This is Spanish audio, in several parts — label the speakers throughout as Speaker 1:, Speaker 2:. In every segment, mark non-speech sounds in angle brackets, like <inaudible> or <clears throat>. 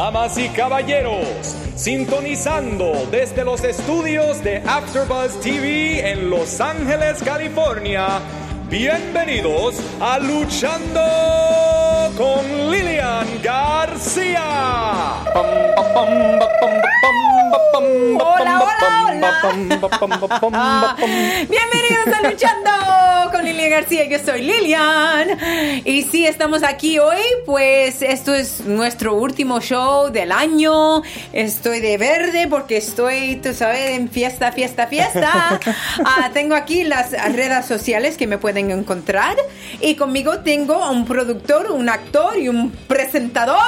Speaker 1: Damas y caballeros, sintonizando desde los estudios de AfterBuzz TV en Los Ángeles, California. Bienvenidos a Luchando con Lilian García.
Speaker 2: Hola, hola, hola. <laughs> Bienvenidos a Luchando con Lilian García. Yo soy Lilian. Y sí, estamos aquí hoy, pues esto es nuestro último show del año. Estoy de verde porque estoy, tú sabes, en fiesta, fiesta, fiesta. <laughs> Ah, tengo aquí las redes sociales que me pueden encontrar. Y conmigo tengo a un productor, un actor y un presentador,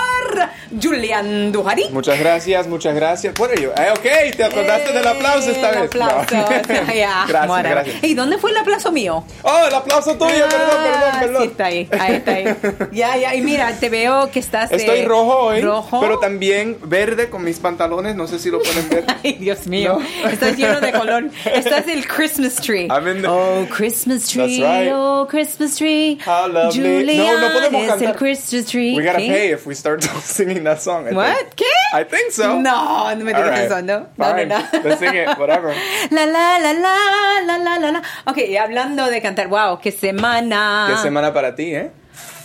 Speaker 2: Julian Dujari.
Speaker 3: Muchas gracias, muchas gracias. Bueno, yo, eh, ok, te acordaste del aplauso esta
Speaker 2: El
Speaker 3: vez.
Speaker 2: aplauso.
Speaker 3: No. <laughs> <laughs>
Speaker 2: Ya,
Speaker 3: gracias,
Speaker 2: bueno.
Speaker 3: gracias.
Speaker 2: ¿Y dónde fue el aplauso mío?
Speaker 3: Oh, el aplauso tuyo, perdón, perdón,
Speaker 2: Ah,
Speaker 3: perdón.
Speaker 2: Sí, está ahí, ahí está ahí. <laughs> Ya, ya, y mira, te veo que estás.
Speaker 3: Estoy
Speaker 2: eh,
Speaker 3: rojo hoy,
Speaker 2: Rojo.
Speaker 3: pero también verde con mis pantalones, no sé si lo pueden ver.
Speaker 2: Ay, Dios mío. Estás lleno de color. Estás el Christmas tree.
Speaker 3: I'm in the-
Speaker 2: Oh, Christmas tree.
Speaker 3: That's right.
Speaker 2: Oh, Christmas tree.
Speaker 3: How lovely.
Speaker 2: Julian
Speaker 3: No, no podemos cantar.
Speaker 2: el Christmas tree.
Speaker 3: We gotta
Speaker 2: ¿Qué?
Speaker 3: pay if we start singing that song. I
Speaker 2: What?
Speaker 3: think.
Speaker 2: ¿Qué?
Speaker 3: I think so.
Speaker 2: No, no me digas
Speaker 3: right.
Speaker 2: no. No,
Speaker 3: Fine.
Speaker 2: no, no.
Speaker 3: Let's sing it, whatever. <laughs>
Speaker 2: La, la, la, la, la, la, la, la. Ok, y hablando de cantar, wow, qué semana.
Speaker 3: Qué semana para ti, ¿eh?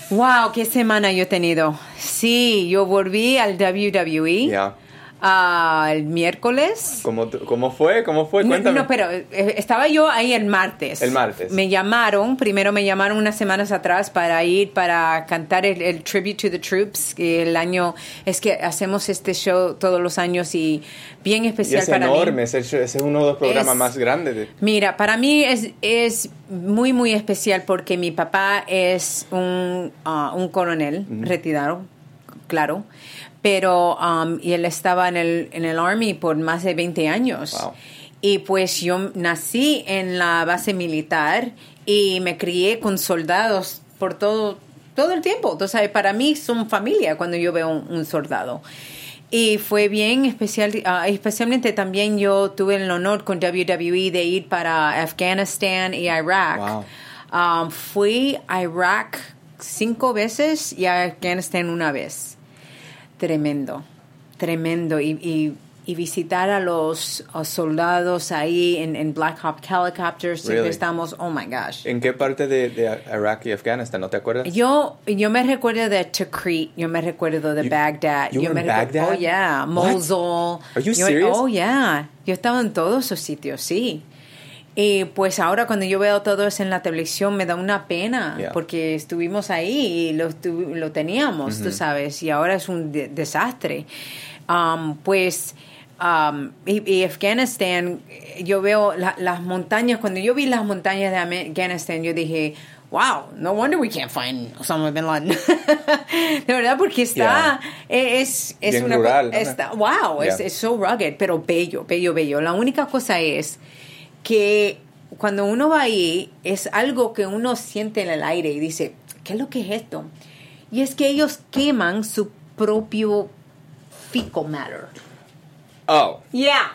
Speaker 2: Wow, qué semana yo he tenido. Sí, yo volví al WWE
Speaker 3: Ya.
Speaker 2: El miércoles.
Speaker 3: ¿Cómo, ¿Cómo fue? ¿Cómo fue?
Speaker 2: No,
Speaker 3: Cuéntame.
Speaker 2: No, pero eh, estaba yo ahí el martes.
Speaker 3: El martes.
Speaker 2: Me llamaron, primero me llamaron unas semanas atrás para ir para cantar el, el Tribute to the Troops, que el año, es que hacemos este show todos los años y bien
Speaker 3: y
Speaker 2: especial
Speaker 3: es
Speaker 2: para
Speaker 3: enorme,
Speaker 2: mí.
Speaker 3: es, ese es uno de los programas
Speaker 2: Es-
Speaker 3: más grandes. De,
Speaker 2: Mira, para mí es, es muy, muy especial porque mi papá es un, ah, un coronel retirado, claro, pero um, y él estaba en el, en el Army por más de 20 años.
Speaker 3: Wow.
Speaker 2: Y pues yo nací en la base militar y me crié con soldados por todo, todo el tiempo. Entonces, para mí son familia cuando yo veo un, un soldado. Y fue bien especial, ah, especialmente también yo tuve el honor con WWE de ir para Afganistán y Irak.
Speaker 3: Wow.
Speaker 2: Um, fui a Irak cinco veces y a Afganistán una vez. Tremendo, tremendo. Y, y, y visitar a los a soldados ahí en, en Black Hawk Helicopters, siempre
Speaker 3: Really?
Speaker 2: estamos, oh my gosh.
Speaker 3: ¿En qué parte de, de Irak y Afganistán? ¿No te acuerdas?
Speaker 2: Yo, yo me recuerdo de Tikrit, yo me recuerdo de
Speaker 3: You-
Speaker 2: Baghdad.
Speaker 3: you
Speaker 2: yo
Speaker 3: were
Speaker 2: me
Speaker 3: in Baghdad?
Speaker 2: Oh, yeah.
Speaker 3: What?
Speaker 2: Mosul.
Speaker 3: Are you
Speaker 2: Yo-
Speaker 3: serious?
Speaker 2: Oh, yeah. Yo estaba en todos esos sitios, sí. Y pues ahora cuando yo veo todo eso en la televisión me da una pena
Speaker 3: Yeah.
Speaker 2: porque estuvimos ahí y lo, lo teníamos, tú sabes, y ahora es un de- desastre. Um, pues, um, y, y Afganistán, eh, yo veo la- las montañas, cuando yo vi las montañas de Afganistán, yo dije, wow, no wonder we can't find Osama Bin Laden. <laughs> de verdad, porque está, eh, es, es
Speaker 3: Bien
Speaker 2: una
Speaker 3: rural, ¿no?
Speaker 2: está- wow, es,
Speaker 3: Yeah.
Speaker 2: es so rugged, pero bello, bello, bello. La única cosa es que cuando uno va ahí es algo que uno siente en el aire y dice, ¿qué es lo que es esto? Y es que ellos queman su propio fecal matter.
Speaker 3: Oh,
Speaker 2: Yeah.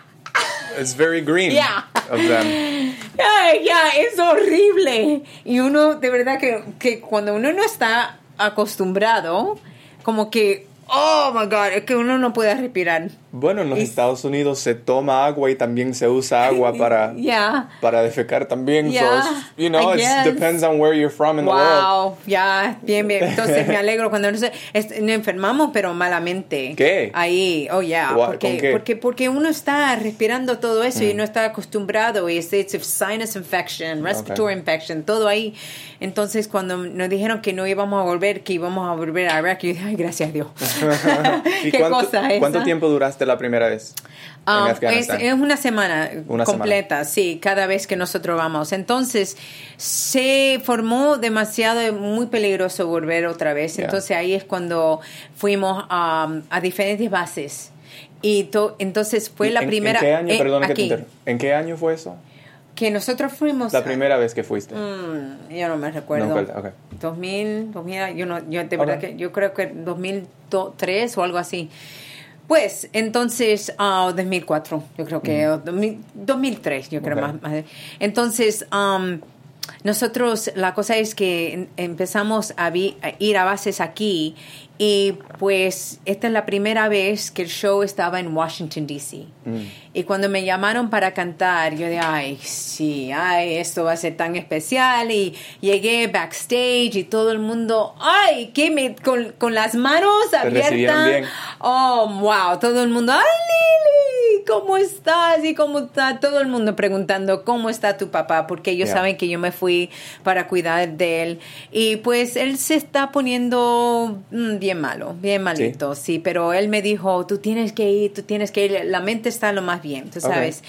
Speaker 3: it's very green
Speaker 2: Yeah.
Speaker 3: of them. <laughs>
Speaker 2: Ay, ya, es horrible. Y uno, de verdad que, que cuando uno no está acostumbrado, como que, oh my God, es que uno no puede respirar.
Speaker 3: Bueno, en los
Speaker 2: Y-
Speaker 3: Estados Unidos se toma agua y también se usa <laughs> agua para,
Speaker 2: Ya.
Speaker 3: para defecar también. So,
Speaker 2: Yeah,
Speaker 3: it's- you know, it depends on where you're from in the world.
Speaker 2: Wow, ya, bien, bien. Entonces me <laughs> alegro cuando nos enfermamos, pero malamente.
Speaker 3: ¿Qué?
Speaker 2: Ahí, oh yeah,
Speaker 3: What?
Speaker 2: porque,
Speaker 3: ¿Con qué?
Speaker 2: porque porque uno está respirando todo eso
Speaker 3: Mm.
Speaker 2: y no está acostumbrado y es it's a sinus infection, respiratory infection, todo ahí. Entonces cuando nos dijeron que no íbamos a volver, que íbamos a volver a Irak, yo dije, ay, gracias a Dios. <laughs>
Speaker 3: ¿Y
Speaker 2: ¿Qué
Speaker 3: cuánto,
Speaker 2: cosa es
Speaker 3: cuánto
Speaker 2: esa?
Speaker 3: tiempo duraste la primera vez en
Speaker 2: Um, es, es una semana
Speaker 3: Una
Speaker 2: completa, sí, cada vez que nosotros vamos. Entonces, se formó demasiado, muy peligroso volver otra vez.
Speaker 3: Yeah.
Speaker 2: Entonces, ahí es cuando fuimos um, a diferentes bases. Y to- entonces fue la
Speaker 3: ¿En-
Speaker 2: primera...
Speaker 3: ¿En qué año,
Speaker 2: eh,
Speaker 3: perdona que te
Speaker 2: aquí,
Speaker 3: interrumpa. ¿En qué año fue eso?
Speaker 2: que nosotros fuimos...
Speaker 3: La primera vez que fuiste.
Speaker 2: Mm, yo no me recuerdo.
Speaker 3: No recuerda, ok.
Speaker 2: 2000, 2000, yo no, yo de verdad que yo creo que 2003 o algo así. Pues, entonces, ah, 2004, yo creo que, o 2000 2003, yo creo
Speaker 3: Ok.
Speaker 2: más, más. Entonces, um, nosotros, la cosa es que em- empezamos a, vi- a ir a bases aquí y pues esta es la primera vez que el show estaba en Washington, D.C. Y cuando me llamaron para cantar, yo dije, ay, sí, ay, esto va a ser tan especial. Y llegué backstage y todo el mundo, ay, que me, con, con las manos abiertas.
Speaker 3: bien.
Speaker 2: Oh, wow, todo el mundo, ay, ¿cómo estás? Y cómo está todo el mundo preguntando, ¿cómo está tu papá? Porque ellos
Speaker 3: Yeah.
Speaker 2: saben que yo me fui para cuidar de él. Y pues él se está poniendo mm, bien malo, bien malito, sí. pero él me dijo, tú tienes que ir, tú tienes que ir, la mente está lo más bien, tú sabes.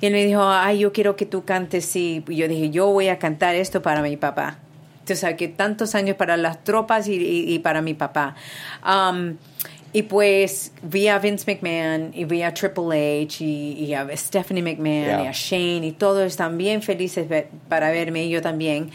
Speaker 2: Y él me dijo, ay, yo quiero que tú cantes, sí. Y yo dije, yo voy a cantar esto para mi papá. Tú sabes que tantos años para las tropas y, y- y para mi papá. Um, y pues vi a Vince McMahon y vi a Triple H y, y a Stephanie McMahon
Speaker 3: Yeah.
Speaker 2: y a Shane y todos están bien felices para verme y yo también.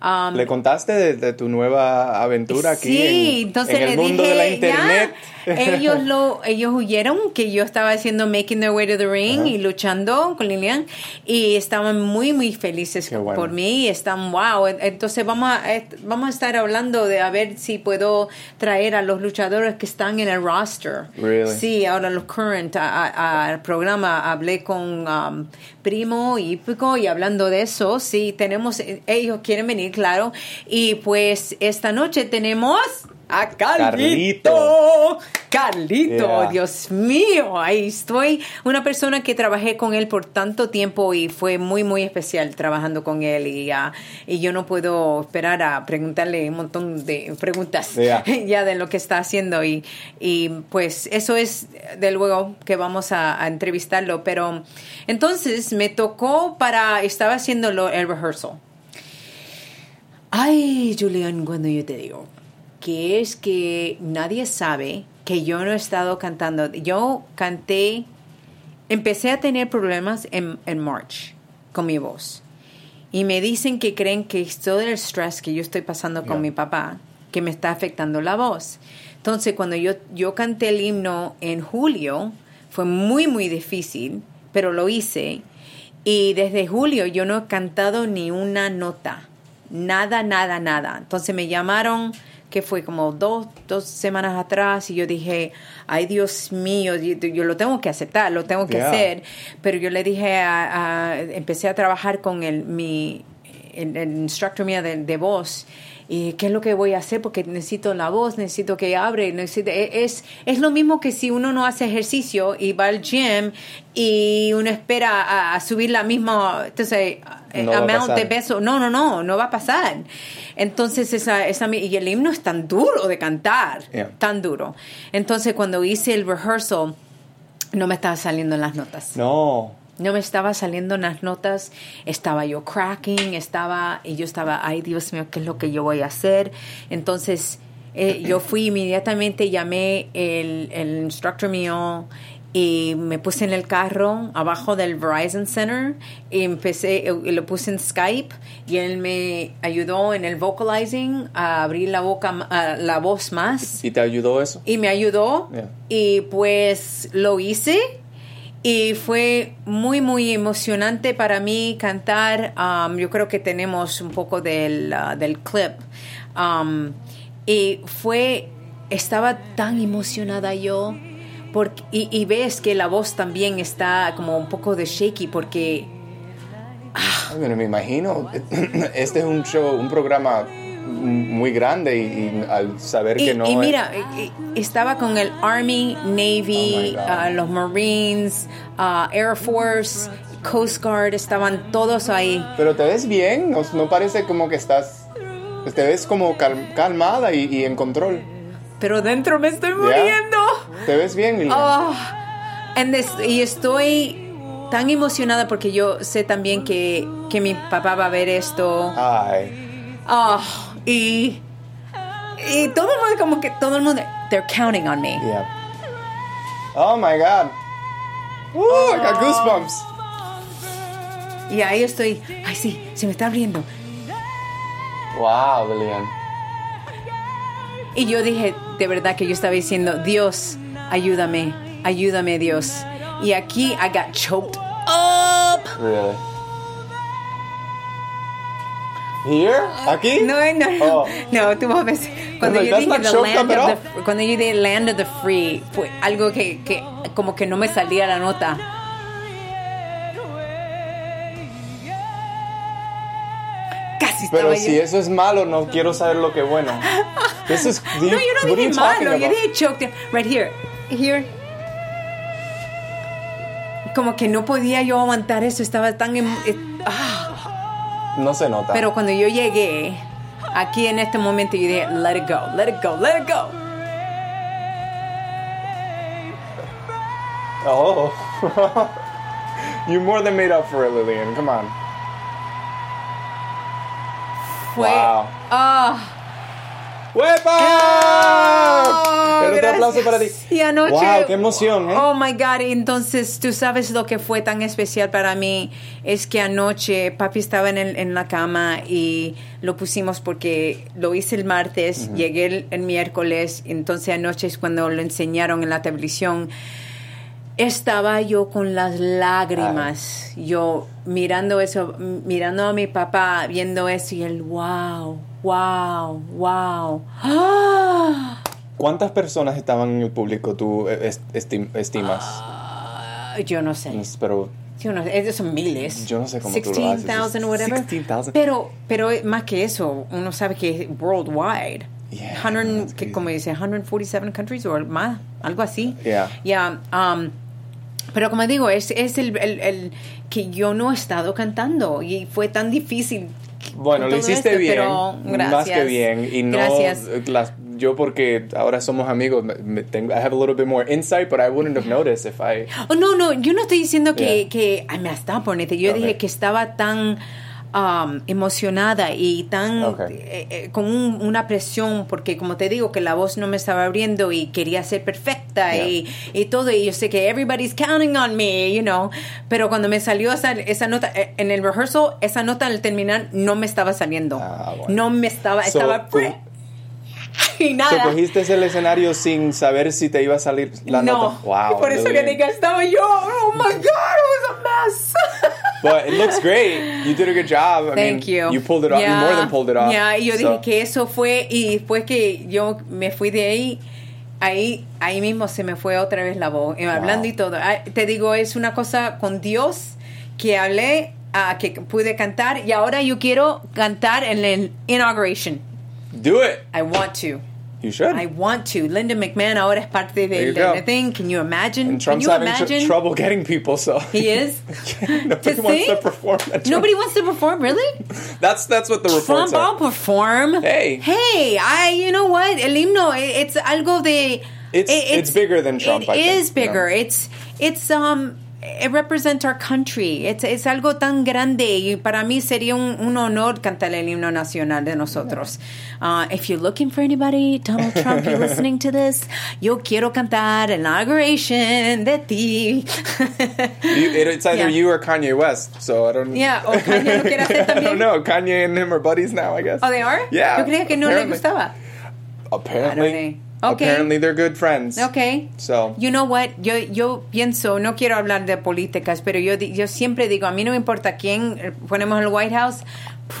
Speaker 2: Um,
Speaker 3: ¿Le contaste de, de tu nueva aventura aquí
Speaker 2: Sí,
Speaker 3: en,
Speaker 2: entonces
Speaker 3: en el
Speaker 2: le
Speaker 3: mundo
Speaker 2: dije,
Speaker 3: de la
Speaker 2: ya,
Speaker 3: internet?
Speaker 2: ellos <laughs> lo, ellos huyeron que yo estaba haciendo Making Their Way to the Ring
Speaker 3: Ajá.
Speaker 2: y luchando con Lilian y estaban muy muy felices
Speaker 3: bueno.
Speaker 2: por mí, y están wow, entonces vamos a eh, vamos a estar hablando de a ver si puedo traer a los luchadores que están en el roster.
Speaker 3: Really?
Speaker 2: Sí, ahora los current al programa hablé con um, Primo y Pico y hablando de eso, sí, tenemos, eh, ellos quieren venir, claro, y pues esta noche tenemos a Carlito. Carlito,
Speaker 3: Yeah.
Speaker 2: Dios mío, ahí estoy. Una persona que trabajé con él por tanto tiempo y fue muy, muy especial trabajando con él y, ah, y yo no puedo esperar a preguntarle un montón de preguntas
Speaker 3: Yeah. <laughs>
Speaker 2: ya de lo que está haciendo y, y pues eso es de luego que vamos a, a entrevistarlo, pero entonces me tocó para, estaba haciendo el rehearsal. Ay, Julián, cuando yo te digo que es que nadie sabe que yo no he estado cantando. Yo canté, empecé a tener problemas en, en March con mi voz. Y me dicen que creen que es todo el stress que yo estoy pasando con mi papá, que me está afectando la voz. Entonces, cuando yo, yo canté el himno en julio, fue muy, muy difícil, pero lo hice. Y desde julio yo no he cantado ni una nota. Nada, nada, nada. Entonces me llamaron, que fue como dos, dos semanas atrás, y yo dije, ay Dios mío, yo, yo lo tengo que aceptar, lo tengo que
Speaker 3: Yeah.
Speaker 2: hacer. Pero yo le dije, a, a- empecé a trabajar con el, mi, el, el instructor mío de, de voz. ¿Y qué es lo que voy a hacer? Porque necesito la voz, necesito que abre, necesito, e- es, es lo mismo que si uno no hace ejercicio y va al gym y uno espera a, a subir la misma, entonces,
Speaker 3: No va a
Speaker 2: amount de peso. No, no, no, no va a pasar. Entonces, esa, esa, y el himno es tan duro de cantar,
Speaker 3: Yeah.
Speaker 2: tan duro. Entonces, cuando hice el rehearsal, no me estaba saliendo en las notas.
Speaker 3: No.
Speaker 2: No me estaba saliendo en las notas, estaba yo cracking, estaba, y yo estaba, ay Dios mío, ¿qué es lo que yo voy a hacer? Entonces, eh, yo fui inmediatamente, llamé el, el instructor mío y me puse en el carro abajo del Verizon Center y empecé, y lo puse en Skype y él me ayudó en el vocalizing a abrir la boca, la voz más
Speaker 3: ¿Y te ayudó eso?
Speaker 2: y me ayudó
Speaker 3: Yeah.
Speaker 2: y pues lo hice y fue muy muy emocionante para mí cantar Um, yo creo que tenemos un poco del, uh, del clip Um, y fue estaba tan emocionada yo porque, y, y ves que la voz también está como un poco de shaky porque
Speaker 3: Ay, bueno, me imagino. <clears throat> Este es un show, un programa muy grande y, y al saber
Speaker 2: Y,
Speaker 3: que no.
Speaker 2: y
Speaker 3: es-
Speaker 2: mira, y- y estaba con el Army, Navy,
Speaker 3: Oh
Speaker 2: ah, los Marines, ah, Air Force, Coast Guard, estaban todos ahí.
Speaker 3: Pero te ves bien, no, no parece como que estás. Te ves como cal- calmada y, y en control.
Speaker 2: Pero dentro me estoy muriendo.
Speaker 3: ¿Te ves bien, Lilian?
Speaker 2: Oh, and this- y estoy tan emocionada porque yo sé también que, que mi papá va a ver esto.
Speaker 3: Ay.
Speaker 2: Oh, y, y todo el mundo, como que todo el mundo, they're counting on me.
Speaker 3: Yeah. Oh my God. Ooh, I got goosebumps.
Speaker 2: Y ahí estoy, ay sí, se me está abriendo.
Speaker 3: Wow, Lilian.
Speaker 2: Y yo dije, de verdad que yo estaba diciendo, Dios, ayúdame, ayúdame Dios. Y aquí I got choked up.
Speaker 3: Really. Here? ¿Aquí?
Speaker 2: No, no, no.
Speaker 3: Oh.
Speaker 2: No, tú vas a. Cuando
Speaker 3: like,
Speaker 2: yo dije the land of the, cuando yo dije land of the free, fue algo que, que como que no me salía la nota. Casi
Speaker 3: Pero
Speaker 2: yo.
Speaker 3: si eso es malo, no quiero saber lo que <laughs> es bueno.
Speaker 2: No, yo no dije malo, yo dije choked. Right here. Here. Como que no podía yo aguantar eso, estaba tan... em- eh, ah.
Speaker 3: No se nota.
Speaker 2: Pero cuando yo llegué, aquí en este momento, yo dije, let it go, let it go, let it go.
Speaker 3: Oh. <laughs> you more than made up for it, Lillian. Come on.
Speaker 2: Fue...
Speaker 3: Wow.
Speaker 2: Ah.
Speaker 3: ¡Huepa! El otro
Speaker 2: gracias.
Speaker 3: aplauso para ti.
Speaker 2: Y anoche,
Speaker 3: Wow, qué emoción, ¿eh?
Speaker 2: Oh my God, entonces tú sabes lo que fue tan especial para mí es que anoche papi estaba en, el- en la cama y lo pusimos porque lo hice el martes, llegué el, el miércoles, entonces anoche es cuando lo enseñaron en la televisión. Estaba yo con las lágrimas, yo mirando eso, mirando a mi papá, viendo eso y él, wow, wow, wow. ¡Ah!
Speaker 3: ¿Cuántas personas estaban en el público tú est- estim- estimas?
Speaker 2: Ah, Yo no sé.
Speaker 3: Pero
Speaker 2: Yo no sé, esos son miles.
Speaker 3: Yo no sé cómo tú lo haces.
Speaker 2: 16,000 o whatever.
Speaker 3: 16,000.
Speaker 2: Pero, pero más que eso, uno sabe que es worldwide.
Speaker 3: Yeah,
Speaker 2: 100,
Speaker 3: that's
Speaker 2: que, como dice, 147 countries o más, algo así.
Speaker 3: Yeah.
Speaker 2: Yeah, um, pero como digo, es, es el, el- el que yo no he estado cantando y fue tan difícil.
Speaker 3: bueno, lo hiciste
Speaker 2: esto,
Speaker 3: bien,
Speaker 2: pero
Speaker 3: más que bien. Y no
Speaker 2: Gracias.
Speaker 3: las, yo porque ahora somos amigos, me- tengo, I have a little bit more insight, but I wouldn't have noticed if I.
Speaker 2: Oh, no, no, yo no estoy diciendo que,
Speaker 3: Yeah.
Speaker 2: que ay, me estaba poniendo. Yo
Speaker 3: Okay.
Speaker 2: dije que estaba tan um, emocionada y tan
Speaker 3: Okay.
Speaker 2: eh, eh, con un- una presión, porque como te digo, que la voz no me estaba abriendo y quería ser perfecta
Speaker 3: Yeah.
Speaker 2: y, y todo. Y yo sé que everybody's counting on me, you know. Pero cuando me salió esa, esa nota, eh, en el rehearsal, esa nota al terminar no me estaba saliendo.
Speaker 3: Ah, bueno.
Speaker 2: No me estaba,
Speaker 3: So,
Speaker 2: estaba.
Speaker 3: tú- <laughs>
Speaker 2: y nada.
Speaker 3: cogiste el escenario sin saber si te iba a salir la
Speaker 2: no,
Speaker 3: nota. Wow.
Speaker 2: y por eso que diga, estaba yo, oh my God, it was a mess. <laughs>
Speaker 3: But it looks great. You did a good job. I
Speaker 2: Thank
Speaker 3: mean,
Speaker 2: you.
Speaker 3: You pulled it off. You more than pulled it off.
Speaker 2: Ya, y yo
Speaker 3: So-
Speaker 2: dije que eso fue, y después que yo me fui de ahí, ahí, ahí mismo se me fue otra vez la voz, eh, hablando y todo. Ah, Te digo, es una cosa con Dios que hablé, ah, que pude cantar, y ahora yo quiero cantar en el inauguration.
Speaker 3: Do it.
Speaker 2: I want to.
Speaker 3: You should.
Speaker 2: I want to. Linda McMahon ahora es parte del
Speaker 3: you
Speaker 2: de thing. Can you imagine?
Speaker 3: and
Speaker 2: Can
Speaker 3: Trump's
Speaker 2: you
Speaker 3: having tr- trouble getting people, so <laughs>
Speaker 2: He is? <laughs>
Speaker 3: nobody
Speaker 2: To
Speaker 3: wants to perform. at Trump.
Speaker 2: Nobody wants to perform, really? <laughs>
Speaker 3: That's that's what the reports
Speaker 2: Trump, I'll perform.
Speaker 3: Hey.
Speaker 2: Hey, I, you know what? El himno, i- it's algo de.
Speaker 3: It's-
Speaker 2: i-
Speaker 3: it's bigger than Trump,
Speaker 2: It
Speaker 3: I think,
Speaker 2: is
Speaker 3: you
Speaker 2: bigger.
Speaker 3: know?
Speaker 2: It's, it's, um, it represents our country. It's, es algo tan grande y para mí sería un, un honor cantar el himno nacional de nosotros. Uh, if you're looking for anybody, Donald Trump, you're listening to this, yo quiero cantar inauguration de ti.
Speaker 3: You, it, it's either
Speaker 2: Yeah.
Speaker 3: you or Kanye West. So I don't.
Speaker 2: Yeah, o Kanye lo quiere hacer <laughs>
Speaker 3: I
Speaker 2: también.
Speaker 3: don't know. Kanye and him are buddies now. I guess.
Speaker 2: Oh, they are?
Speaker 3: Yeah.
Speaker 2: Yo creía que no le
Speaker 3: apparently.
Speaker 2: gustaba.
Speaker 3: Apparently.
Speaker 2: Okay.
Speaker 3: Apparently they're good friends.
Speaker 2: Okay.
Speaker 3: So.
Speaker 2: You know what? Yo, yo pienso, no quiero hablar de políticas, pero yo, yo siempre digo, a mí no me importa quién eh, ponemos en el White House,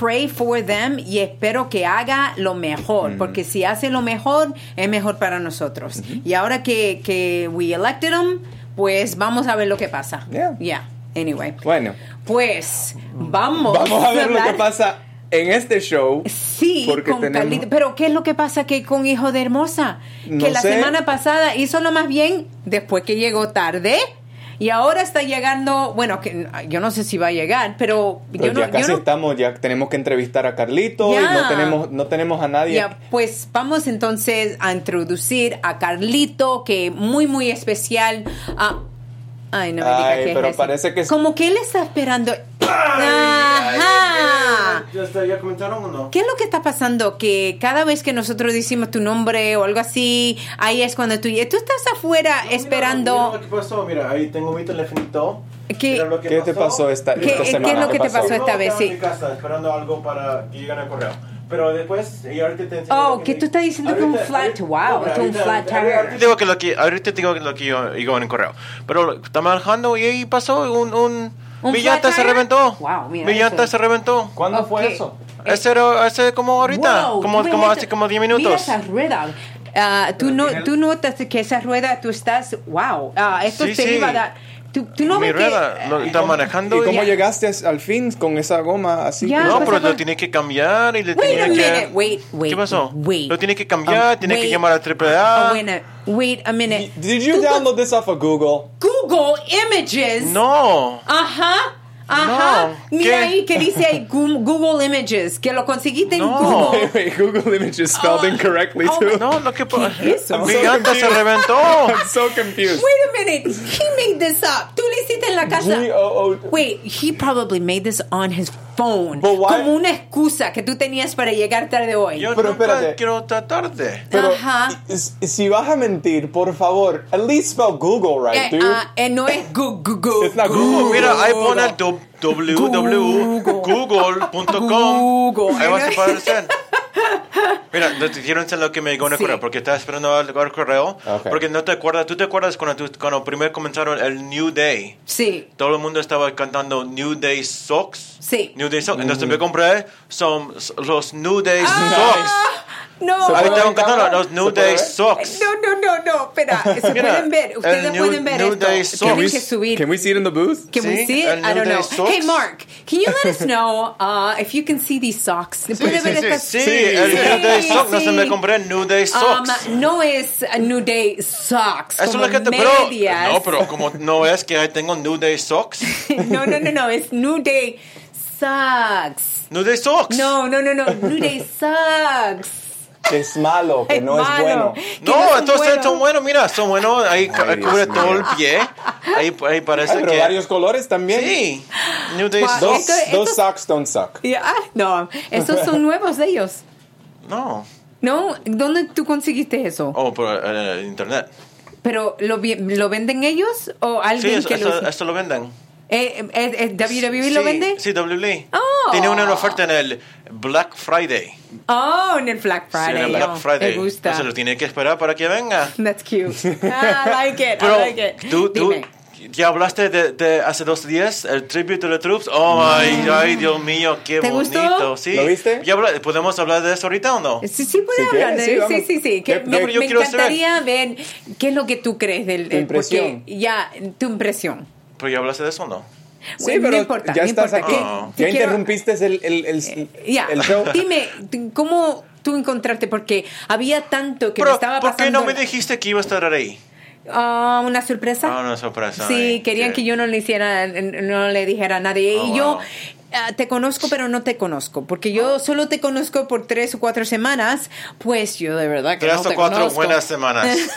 Speaker 2: pray for them y espero que haga lo mejor,
Speaker 3: Mm.
Speaker 2: porque si hace lo mejor, es mejor para nosotros. Y ahora que, que we elected them, pues vamos a ver lo que pasa.
Speaker 3: Yeah.
Speaker 2: Yeah. Anyway.
Speaker 3: Bueno.
Speaker 2: Pues vamos,
Speaker 3: Vamos a ver lo que pasa en este show.
Speaker 2: Sí,
Speaker 3: Porque
Speaker 2: con
Speaker 3: tenemos-
Speaker 2: Carlito. Pero ¿qué es lo que pasa que con Hijo de Hermosa?
Speaker 3: No
Speaker 2: que la
Speaker 3: sé.
Speaker 2: semana pasada hizo lo más bien después que llegó tarde. Y ahora está llegando, bueno, que yo no sé si va a llegar, pero,
Speaker 3: Pero
Speaker 2: yo no,
Speaker 3: ya
Speaker 2: yo
Speaker 3: casi
Speaker 2: no-
Speaker 3: estamos, ya tenemos que entrevistar a Carlito y no tenemos, no tenemos a nadie.
Speaker 2: Ya, pues vamos entonces a introducir a Carlito, que muy, muy especial. Ay, no me diga
Speaker 3: Ay,
Speaker 2: que
Speaker 3: pero
Speaker 2: es
Speaker 3: parece que
Speaker 2: Como que él está esperando. Ajá.
Speaker 4: ¿Ya, está, ¿Ya comentaron o no?
Speaker 2: ¿Qué es lo que está pasando? Que cada vez que nosotros decimos tu nombre o algo así, ahí es cuando tú, tú estás afuera
Speaker 4: No, mira,
Speaker 2: esperando.
Speaker 4: Mira, lo que pasó, mira, ahí tengo mi telefonito.
Speaker 2: ¿Qué-
Speaker 4: Mira lo que
Speaker 3: ¿Qué te pasó esta-
Speaker 2: ¿Qué-
Speaker 3: esta
Speaker 2: qué
Speaker 3: semana?
Speaker 2: es lo que te pasó
Speaker 4: No,
Speaker 2: esta vez?
Speaker 4: estaba en
Speaker 2: Sí.
Speaker 4: mi casa esperando algo para que lleguen al correo. Pero después, y ahorita te enseño
Speaker 2: Oh, que tú estás diciendo que un flat-
Speaker 4: ahorita-
Speaker 2: wow, que un flat
Speaker 4: ahorita-
Speaker 2: tire.
Speaker 4: ahorita Digo que lo que, ahorita tengo lo que yo llegó en el correo. Pero estaba manejando y ahí pasó un... un
Speaker 2: ¿Un
Speaker 4: mi llanta se reventó.
Speaker 2: Wow, mira
Speaker 4: Mi llanta se reventó.
Speaker 3: ¿Cuándo
Speaker 2: Ok.
Speaker 3: fue eso?
Speaker 4: Ese era hace como ahorita,
Speaker 2: Wow,
Speaker 4: como, como hace como 10
Speaker 2: Mira
Speaker 4: minutos.
Speaker 2: esa rueda. Ah, tú, no, tú notas que esa rueda tú estás, wow, ah, esto
Speaker 4: Sí,
Speaker 2: te
Speaker 4: sí.
Speaker 2: iba a dar. Tú, tú no
Speaker 4: Mi
Speaker 2: ves que-
Speaker 4: rueda lo está manejando.
Speaker 3: ¿Y cómo llegaste as- al fin con esa goma así?
Speaker 2: Ya,
Speaker 4: No, pero lo tiene que cambiar y le
Speaker 2: Wait
Speaker 4: tiene
Speaker 2: a
Speaker 4: que...
Speaker 2: minute, wait, wait,
Speaker 4: ¿Qué pasó?
Speaker 2: wait.
Speaker 4: Lo tiene que cambiar,
Speaker 2: Um,
Speaker 4: tiene que llamar a AAA.
Speaker 2: Oh, wait, a, wait a minute.
Speaker 3: Did you download this off of Google?
Speaker 2: Google Images.
Speaker 4: No.
Speaker 2: Ajá. Ajá.
Speaker 4: No,
Speaker 2: Mira
Speaker 4: ¿qué?
Speaker 2: ahí que dice ahí Google Images, que lo conseguiste en
Speaker 4: No.
Speaker 2: Google. <laughs>
Speaker 3: Wait, wait, Google Images spelled
Speaker 2: Oh,
Speaker 3: incorrectly
Speaker 2: oh,
Speaker 3: too.
Speaker 4: No, lo que pasa... <laughs> Mi llanta se reventó.
Speaker 3: I'm so confused.
Speaker 2: Wait a minute. He made this up. Tú lo hiciste en la casa.
Speaker 3: G-O-O-
Speaker 2: Wait, he probably made this on his phone.
Speaker 3: But why-
Speaker 2: Como una excusa que tú tenías para llegar tarde hoy.
Speaker 4: Yo
Speaker 3: Pero
Speaker 4: nunca
Speaker 3: espérate.
Speaker 4: quiero tratarte.
Speaker 3: Pero
Speaker 2: Ajá.
Speaker 3: si vas a mentir, por favor, at least spell Google right,
Speaker 2: Eh,
Speaker 3: dude.
Speaker 2: ah, eh, no es Google. Google.
Speaker 3: It's not Google.
Speaker 4: Mira, ahí pone www.google.com.
Speaker 2: Google.
Speaker 4: Ahí vas a aparecer. Mira, te quiero enseñar lo que me llegó en el
Speaker 2: Sí.
Speaker 4: correo, porque estaba esperando al correo.
Speaker 3: Ok.
Speaker 4: Porque no te acuerdas, ¿tú te acuerdas cuando, tú- cuando primero comenzaron el New Day?
Speaker 2: Sí.
Speaker 4: Todo el mundo estaba cantando New Day Socks.
Speaker 2: Sí.
Speaker 4: New Day Socks. Entonces me compré son los New Day
Speaker 2: Ah,
Speaker 4: Socks.
Speaker 2: No.
Speaker 3: ¿Se
Speaker 4: Ahí
Speaker 3: puede
Speaker 4: estaban
Speaker 3: ver,
Speaker 4: cantando los New Day
Speaker 3: ver?
Speaker 4: Socks.
Speaker 2: No, no, no, no, espera, <laughs> se
Speaker 4: Mira,
Speaker 2: pueden ver, ustedes
Speaker 4: New-
Speaker 2: pueden ver
Speaker 4: New
Speaker 2: esto.
Speaker 4: Day
Speaker 2: Tienen
Speaker 4: Socks.
Speaker 2: que subir.
Speaker 3: Can we see it in the booth?
Speaker 2: Can we see it? I don't know.
Speaker 4: socks.
Speaker 2: Hey, Mark, can you let us know uh, if you can see these socks? ¿Puede ver
Speaker 4: Sí,
Speaker 2: estas?
Speaker 4: sí, el New Day
Speaker 2: Sí,
Speaker 4: Socks. No se me compré New Day Socks.
Speaker 2: Um, no es a New Day Socks,
Speaker 4: Eso es
Speaker 2: como
Speaker 4: lo que te... Pero, no, pero como no es que ahí tengo New Day Socks. <laughs>
Speaker 2: no, no, no, no, es New Day Socks.
Speaker 4: New Day Socks.
Speaker 2: No, no, no, no, New Day Socks.
Speaker 3: Que es malo, que no es bueno.
Speaker 2: Que
Speaker 4: No,
Speaker 2: son
Speaker 4: entonces
Speaker 2: buenos.
Speaker 4: son buenos, mira, son buenos, ahí
Speaker 3: Ay,
Speaker 4: cubre
Speaker 3: Dios
Speaker 4: todo
Speaker 3: mío.
Speaker 4: el pie, ahí, ahí parece
Speaker 3: Ay, pero
Speaker 4: que...
Speaker 3: varios colores también.
Speaker 4: Sí, New Day
Speaker 2: Wow. Esto- estos-
Speaker 3: socks don't suck.
Speaker 2: Ya, ah, no, esos son nuevos de ellos.
Speaker 4: No,
Speaker 2: ¿No? ¿Dónde tú conseguiste eso?
Speaker 4: oh, por eh, internet.
Speaker 2: ¿Pero lo, lo venden ellos o
Speaker 4: Sí,
Speaker 2: alguien
Speaker 4: eso,
Speaker 2: que lo...
Speaker 4: eso, eso lo venden.
Speaker 2: Eh, eh, eh, ¿WWE lo
Speaker 4: Sí,
Speaker 2: vende?
Speaker 4: Sí, WWE.
Speaker 2: Oh.
Speaker 4: Tiene una oferta en el Black Friday.
Speaker 2: Oh, en el Black
Speaker 4: Sí,
Speaker 2: Friday.
Speaker 4: en el Black
Speaker 2: oh,
Speaker 4: Friday.
Speaker 2: Me gusta.
Speaker 4: Entonces lo tiene que esperar para que venga.
Speaker 2: That's cute. <laughs> Ah, I like it.
Speaker 4: Pero
Speaker 2: I like it.
Speaker 4: tú, tú ya hablaste de, de hace dos días, el tribute to the troops. Oh, ay, ay, Dios mío, qué
Speaker 2: ¿Te gustó?
Speaker 4: bonito. Sí.
Speaker 3: ¿Lo viste?
Speaker 4: Ya habla- ¿Podemos hablar de eso ahorita o no?
Speaker 2: Sí, sí, puede
Speaker 3: Si
Speaker 2: hablar
Speaker 3: quieres,
Speaker 2: de
Speaker 3: sí,
Speaker 2: sí, sí, sí, que
Speaker 3: ¿Qué-
Speaker 2: me,
Speaker 3: qué-
Speaker 2: me
Speaker 4: yo quiero saber?
Speaker 2: encantaría ver qué es lo que tú crees del, del-
Speaker 3: impresión.
Speaker 2: porque ya tu impresión.
Speaker 4: Pero ya hablaste de eso no.
Speaker 3: Sí,
Speaker 2: Bueno,
Speaker 3: pero
Speaker 2: no importa,
Speaker 3: ya
Speaker 2: no
Speaker 3: estás
Speaker 2: importa.
Speaker 3: aquí.
Speaker 2: ¿Qué-
Speaker 4: Ah.
Speaker 2: qué
Speaker 3: Ya
Speaker 2: quiero-
Speaker 3: interrumpiste el, el, el,
Speaker 2: Ya,
Speaker 3: el show. <laughs>
Speaker 2: dime, ¿cómo tú encontraste? Porque había tanto que me
Speaker 4: Pero,
Speaker 2: estaba
Speaker 4: ¿por
Speaker 2: pasando.
Speaker 4: qué no me dijiste que iba a estar ahí?
Speaker 2: Ah, una sorpresa.
Speaker 4: Ah, una sorpresa.
Speaker 2: Sí,
Speaker 4: Ay,
Speaker 2: querían
Speaker 4: sí.
Speaker 2: que yo no le hiciera, no le dijera a nadie.
Speaker 4: Oh,
Speaker 2: y yo
Speaker 4: wow.
Speaker 2: ah, te conozco, pero no te conozco. Porque yo solo te conozco por tres o cuatro semanas. Pues yo de verdad que
Speaker 4: Tres
Speaker 2: no
Speaker 4: o
Speaker 2: te
Speaker 4: cuatro
Speaker 2: conozco.
Speaker 4: buenas semanas. <laughs>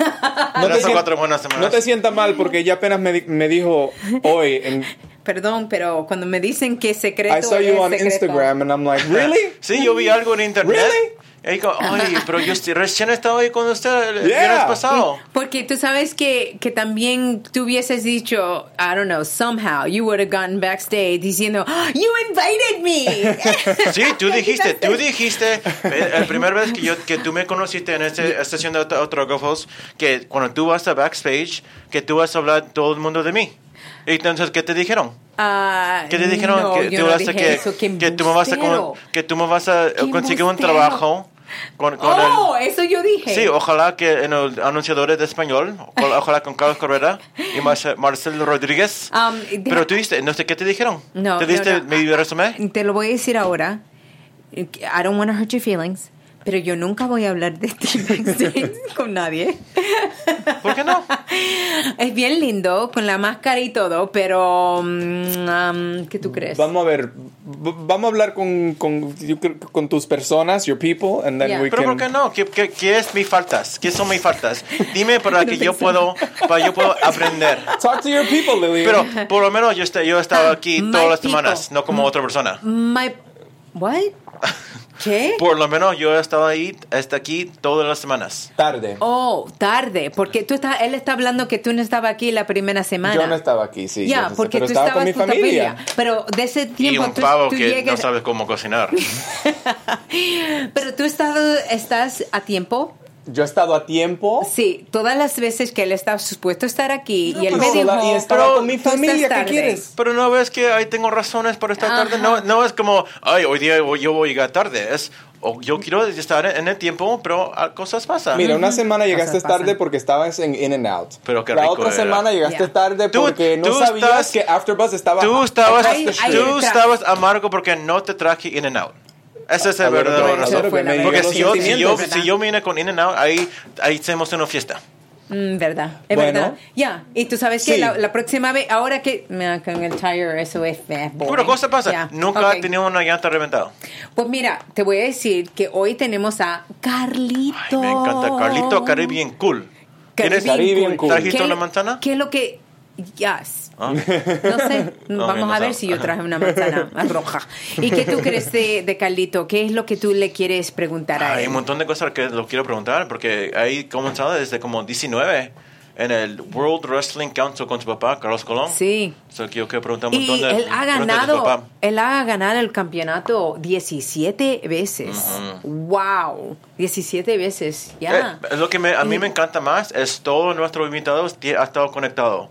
Speaker 3: No te
Speaker 4: Tres o
Speaker 3: sien-
Speaker 4: cuatro buenas semanas.
Speaker 3: No te sientas mal porque ya apenas me, di- me dijo hoy en
Speaker 2: Perdón, pero cuando me dicen que secreto.
Speaker 3: I saw you
Speaker 2: es
Speaker 3: on
Speaker 2: secreto.
Speaker 3: Instagram and I'm like, really?
Speaker 4: Sí, yo vi algo en internet.
Speaker 3: Really?
Speaker 4: Y digo, ay, pero yo estoy- recién estaba ahí con usted el
Speaker 3: Yeah.
Speaker 4: viernes pasado.
Speaker 2: Porque tú sabes que, que también tú hubieses dicho, I don't know, somehow you would have gotten backstage diciendo, "Ah, You invited me. <laughs>
Speaker 4: Sí, tú dijiste, tú dijiste, eh, la primera vez que, yo, que tú me conociste en esta estación de aut- autógrafos, que cuando tú vas a backstage, que tú vas a hablar todo el mundo de mí. Y entonces, ¿qué te dijeron?
Speaker 2: Ah,
Speaker 4: ¿Qué te dijeron?
Speaker 2: no,
Speaker 4: que, tú
Speaker 2: no
Speaker 4: vas a que, que tú me vas a, que tú me vas a conseguir un trabajo con, con el...
Speaker 2: Oh, eso yo dije.
Speaker 4: Sí, ojalá que en el anunciadores de español, ojalá con Carlos Correa y Marce- Marcelo Rodríguez.
Speaker 2: Um,
Speaker 4: Pero tú diste, no sé qué te dijeron.
Speaker 2: No,
Speaker 4: ¿Te
Speaker 2: no,
Speaker 4: diste
Speaker 2: no.
Speaker 4: mi resumen?
Speaker 2: Te lo voy a decir ahora. I don't want to hurt your feelings, pero yo nunca voy a hablar de ti backstage <laughs> con nadie.
Speaker 4: ¿Por qué no?
Speaker 2: Es bien lindo con la máscara y todo, pero um, ¿qué tú crees?
Speaker 3: Vamos a ver, vamos a hablar con, con, con tus personas, your people, and then
Speaker 2: Yeah.
Speaker 3: we
Speaker 4: Pero
Speaker 3: can...
Speaker 4: ¿por qué no? ¿Qué, qué, qué es mis faltas? ¿Qué son mis faltas? Dime para <laughs> que yo puedo, para yo puedo aprender.
Speaker 3: Talk to your people, Lillian.
Speaker 4: Pero por lo menos yo, est- yo he estado aquí
Speaker 2: Ah, my
Speaker 4: todas las
Speaker 2: people.
Speaker 4: semanas, no como otra persona.
Speaker 2: My what? <laughs> ¿Qué?
Speaker 4: Por lo menos yo he estado ahí, hasta aquí todas las semanas.
Speaker 3: Tarde.
Speaker 2: Oh, tarde, porque tú estás, él está hablando que tú no estabas aquí la primera semana.
Speaker 3: Yo no estaba aquí, sí.
Speaker 2: Ya,
Speaker 3: yo sé,
Speaker 2: porque
Speaker 3: pero
Speaker 2: tú
Speaker 3: estaba
Speaker 2: estabas
Speaker 3: con mi
Speaker 2: tu
Speaker 3: familia.
Speaker 2: Pero de ese
Speaker 4: Y
Speaker 2: tiempo
Speaker 4: un
Speaker 2: tú,
Speaker 4: pavo
Speaker 2: tú
Speaker 4: que
Speaker 2: llegas.
Speaker 4: no sabe cómo cocinar. <laughs>
Speaker 2: Pero tú estás, estás a tiempo
Speaker 3: yo he estado a tiempo.
Speaker 2: Sí, todas las veces que él está supuesto a estar aquí y él me dijo,
Speaker 3: y estaba
Speaker 4: pero
Speaker 3: con mi familia, ¿qué
Speaker 2: tarde.
Speaker 3: quieres?
Speaker 4: Pero no ves que ahí tengo razones para estar tarde.
Speaker 2: Ajá.
Speaker 4: No, no es como, ay, hoy día yo voy a llegar tarde. Es, o yo quiero estar en el tiempo, pero ah, cosas pasan.
Speaker 3: Mira, una semana llegaste
Speaker 2: Cosas pasan.
Speaker 3: tarde porque estabas en In and Out.
Speaker 4: Pero qué
Speaker 3: La otra
Speaker 4: era.
Speaker 3: semana llegaste
Speaker 2: Ya.
Speaker 3: tarde
Speaker 4: Tú-
Speaker 3: porque no
Speaker 4: tú
Speaker 3: sabías
Speaker 4: estás-
Speaker 3: que Afterbuzz estaba
Speaker 4: tú estabas,
Speaker 2: Ahí- ahí
Speaker 4: tú estabas amargo porque no te traje In and Out. Esa es la
Speaker 3: A ver,
Speaker 4: verdadera
Speaker 3: bueno,
Speaker 4: razón.
Speaker 3: me.
Speaker 4: Porque si yo, si, yo, si yo vine con In and Out, ahí, ahí hacemos una fiesta.
Speaker 2: Mm, verdad, es
Speaker 3: Bueno.
Speaker 2: verdad. Ya, y tú sabes que
Speaker 3: Sí.
Speaker 2: la, la próxima vez, ahora que mira, con el tire, eso es boy.
Speaker 4: Pura cosa pasa.
Speaker 2: Ya,
Speaker 4: Nunca
Speaker 2: ok.
Speaker 4: he tenido una llanta reventada.
Speaker 2: Pues mira, te voy a decir que hoy tenemos a Carlito.
Speaker 4: Ay, me encanta. Carlito Caribbean Cool. ¿Tienes-
Speaker 3: Caribbean Cool.
Speaker 4: ¿Trajiste
Speaker 2: ¿Qué-
Speaker 4: una manzana?
Speaker 2: ¿Qué es lo que.? Yes.
Speaker 4: Ah.
Speaker 2: No sé. <laughs>
Speaker 4: No,
Speaker 2: Vamos
Speaker 4: no
Speaker 2: a ver
Speaker 4: sabe.
Speaker 2: si yo traje una manzana <laughs> roja. ¿Y qué tú crees de, de Carlito? ¿Qué es lo que tú le quieres preguntar a
Speaker 4: Hay
Speaker 2: él?
Speaker 4: un montón de cosas que lo quiero preguntar porque ahí comenzado desde como 19 en el World Wrestling Council con su papá, Carlos Colón.
Speaker 2: Sí.
Speaker 4: So, yo quiero preguntar un
Speaker 2: Y
Speaker 4: montón de
Speaker 2: él ha ganado, él ha ganado el campeonato 17 veces. Wow, 17 veces, ya.
Speaker 4: Eh, es lo que me- a mí
Speaker 2: Y-
Speaker 4: me encanta más es todos nuestros invitados tie- ha estado conectado.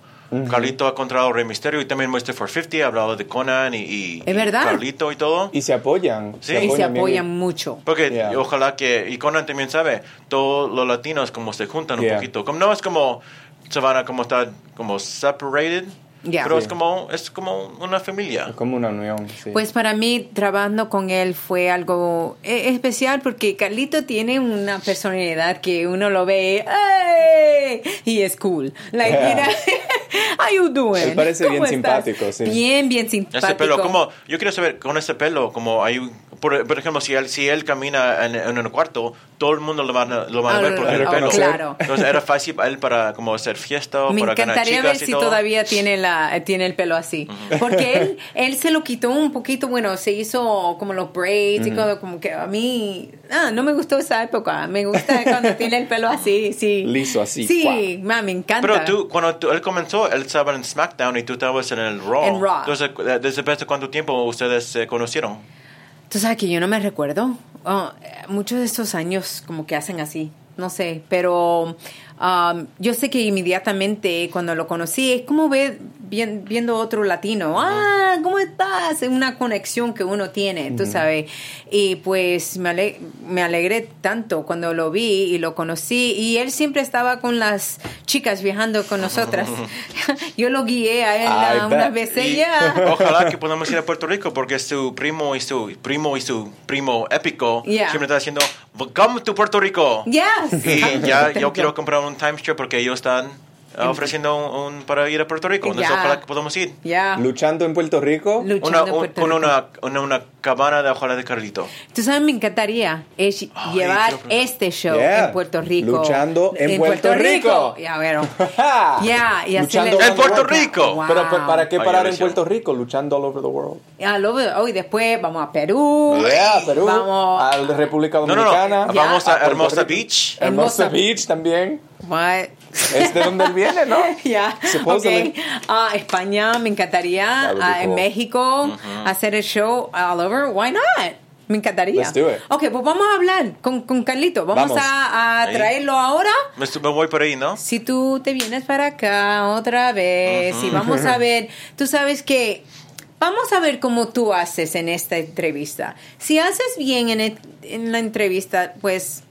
Speaker 4: Carlito ha encontrado Rey Misterio y también Mr. 450 ha hablado de Conan y, y-
Speaker 2: Es
Speaker 4: y
Speaker 2: verdad.
Speaker 4: Carlito y todo.
Speaker 3: Y se apoyan.
Speaker 4: Sí.
Speaker 2: y se
Speaker 3: bien.
Speaker 2: apoyan mucho.
Speaker 4: Porque
Speaker 3: Yeah.
Speaker 4: ojalá que, y Conan también sabe, todos los latinos como se juntan un
Speaker 3: Yeah.
Speaker 4: poquito. Como, no es como, se van a como estar como separated,
Speaker 2: Yeah.
Speaker 4: pero
Speaker 3: Sí.
Speaker 4: es como es como una familia.
Speaker 3: Es como una unión. sí.
Speaker 2: Pues para mí, trabajando con él fue algo eh, especial porque Carlito tiene una personalidad que uno lo ve, ¡ay! Y es cool. Like,
Speaker 3: Yeah.
Speaker 2: mira, <laughs> how you doing?
Speaker 3: Él parece
Speaker 2: ¿Cómo
Speaker 3: bien
Speaker 2: estás?
Speaker 3: simpático, sí.
Speaker 2: Bien, bien simpático.
Speaker 4: Ese pelo, como, yo quiero saber, con ese pelo, como hay, un- por, por ejemplo, si él, si él camina en, en un cuarto, todo el mundo lo van a, lo van a
Speaker 2: Ah,
Speaker 4: ver por el
Speaker 2: oh,
Speaker 4: pelo.
Speaker 2: claro.
Speaker 4: Entonces era fácil para él para como hacer fiesta o
Speaker 2: Me
Speaker 4: para ganar
Speaker 2: encantaría ver si
Speaker 4: todo.
Speaker 2: todavía tiene la tiene el pelo así. Porque él, <laughs> él se lo quitó un poquito, bueno, se hizo como los braids y todo, como que a mí ah, no me gustó esa época. Me gusta cuando tiene el pelo así, sí.
Speaker 3: Liso así,
Speaker 2: Sí, ma, me encanta.
Speaker 4: Pero tú, cuando tú- él comenzó, él estaba en SmackDown y tú estabas en el Raw.
Speaker 2: En Raw.
Speaker 4: Entonces, eh, ¿desde hace cuánto tiempo ustedes se conocieron?
Speaker 2: Tú sabes que yo no me recuerdo. Oh, muchos de estos años como que hacen así, no sé, pero um, yo sé que inmediatamente cuando lo conocí es como ver, bien- viendo otro latino. Ah, ¿cómo estás? Es una conexión que uno tiene, tú sabes. Y pues me, ale- me alegré tanto cuando lo vi y lo conocí y él siempre estaba con las chicas viajando con nosotras. <laughs> <laughs> yo lo guié a él unas veces ya.
Speaker 4: Ojalá que <laughs> podamos ir a Puerto Rico porque su primo y su primo y su primo épico
Speaker 2: Yeah.
Speaker 4: siempre está diciendo Come to Puerto Rico.
Speaker 2: Yes.
Speaker 4: Y ya yo quiero comprar un timeshare porque ellos están ofreciendo un, un- para ir a Puerto Rico. Entonces ojalá que podamos ir.
Speaker 2: Ya.
Speaker 3: Luchando en Puerto Rico.
Speaker 2: Luchando
Speaker 4: Una,
Speaker 2: en
Speaker 4: un-
Speaker 2: Puerto
Speaker 4: con
Speaker 2: Rico.
Speaker 4: una, una, una cabana de ojalá de Carlito.
Speaker 2: Tú sabes, me encantaría es
Speaker 4: Ay,
Speaker 2: llevar este show
Speaker 3: Yeah.
Speaker 2: en Puerto Rico.
Speaker 3: Luchando en Puerto Rico. <laughs>
Speaker 2: Ya, bueno. <laughs> Ya, y
Speaker 3: Luchando
Speaker 2: hacerle-
Speaker 4: ¡En Puerto Rico!
Speaker 2: Wow.
Speaker 3: Pero ¿para qué
Speaker 4: Ay,
Speaker 3: parar en
Speaker 4: Alicia.
Speaker 3: Puerto Rico? Luchando all over the world.
Speaker 2: Ya, lo veo. Oh, y después vamos a Perú.
Speaker 3: Yeah, Perú,
Speaker 2: Vamos
Speaker 3: a la República
Speaker 4: No, no,
Speaker 3: Dominicana.
Speaker 4: no.
Speaker 2: Ya.
Speaker 4: Vamos a
Speaker 3: Puerto
Speaker 4: Hermosa
Speaker 3: Rico.
Speaker 4: Beach.
Speaker 3: Hermosa
Speaker 2: Hermosa-
Speaker 3: Beach también.
Speaker 2: What?
Speaker 3: Es de donde él viene, ¿no? <laughs>
Speaker 2: Ya,
Speaker 3: Supposedly.
Speaker 2: ok. Ah, España, me encantaría. Ah, en. México, hacer el show all over. Why not? Me encantaría.
Speaker 3: Let's do it.
Speaker 2: Ok, pues vamos a hablar con, con Carlito. Vamos,
Speaker 3: Vamos.
Speaker 2: a, a traerlo ahora.
Speaker 4: Me, me voy por ahí, ¿no?
Speaker 2: Si tú te vienes para acá otra vez y vamos a <laughs> ver, tú sabes que vamos a ver cómo tú haces en esta entrevista. Si haces bien en, el- en la entrevista, pues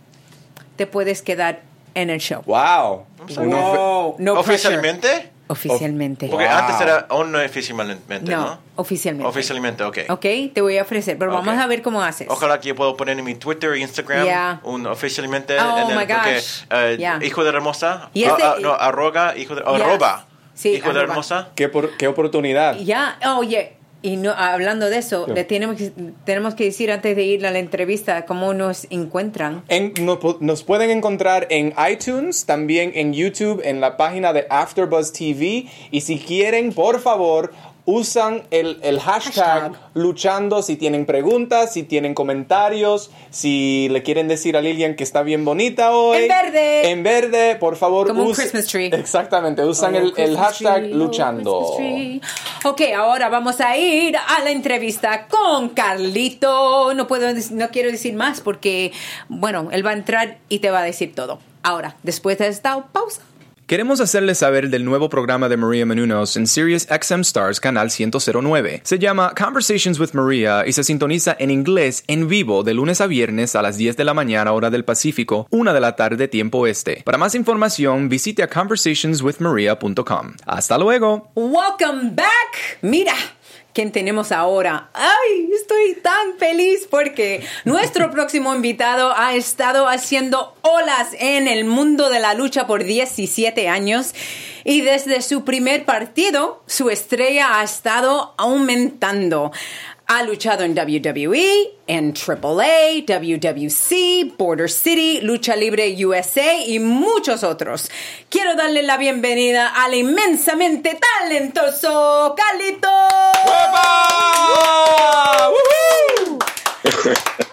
Speaker 2: te puedes quedar en el show.
Speaker 3: Wow.
Speaker 2: No pressure.
Speaker 4: ¿Oficialmente?
Speaker 2: Oficialmente.
Speaker 4: Porque
Speaker 3: Wow.
Speaker 4: antes era aún no oficialmente, ¿no?
Speaker 2: No, oficialmente.
Speaker 4: Oficialmente, ok.
Speaker 2: Ok, te voy a ofrecer, pero vamos
Speaker 4: Ok.
Speaker 2: a ver cómo haces.
Speaker 4: Ojalá que yo pueda poner en mi Twitter e Instagram
Speaker 2: Yeah.
Speaker 4: un oficialmente
Speaker 2: Oh,
Speaker 4: en el,
Speaker 2: my
Speaker 4: porque
Speaker 2: gosh.
Speaker 4: eh,
Speaker 2: Yeah.
Speaker 4: hijo de hermosa
Speaker 2: Y
Speaker 4: ah,
Speaker 2: este-
Speaker 4: ah, no arroga hijo de
Speaker 2: Yes.
Speaker 4: arroba
Speaker 2: Sí,
Speaker 4: hijo de
Speaker 2: arroba.
Speaker 4: hermosa
Speaker 3: ¿Qué, por- qué oportunidad.
Speaker 2: Ya, oye, y no, hablando de eso,
Speaker 3: Sí.
Speaker 2: le tenemos que, tenemos que decir antes de ir a la entrevista cómo nos encuentran.
Speaker 3: En- no- nos pueden encontrar en iTunes, también en YouTube, en la página de Afterbuzz TV. Y si quieren, por favor, usan el, el hashtag,
Speaker 2: Hashtag.
Speaker 3: luchando si tienen preguntas, si tienen comentarios, si le quieren decir a Lilian que está bien bonita hoy.
Speaker 2: En verde.
Speaker 3: En verde, por favor.
Speaker 2: Como un Christmas tree.
Speaker 3: Exactamente, usan el,
Speaker 2: Oh,
Speaker 3: el hashtag
Speaker 2: tree, oh,
Speaker 3: luchando.
Speaker 2: Ok, ahora vamos a ir a la entrevista con Carlito. No puedo, no quiero decir más porque, bueno, él va a entrar y te va a decir todo. Ahora, después de esta pausa.
Speaker 1: Queremos hacerles saber del nuevo programa de Maria Menounos en Sirius XM Stars Canal 109. Se llama Conversations with Maria y se sintoniza en inglés en vivo de lunes a viernes a las 10 de la mañana hora del Pacífico, 1 de la tarde tiempo este. Para más información visite a conversationswithmaria.com. Hasta luego.
Speaker 2: Welcome back. Mira. ¿Quién tenemos ahora? ¡Ay! Estoy tan feliz porque nuestro <laughs> próximo invitado ha estado haciendo olas en el mundo de la lucha por 17 años y desde su primer partido su estrella ha estado aumentando. Ha luchado en WWE, en AAA, WWC, Border City, Lucha Libre USA y muchos otros. Quiero darle la bienvenida al inmensamente talentoso Carlito.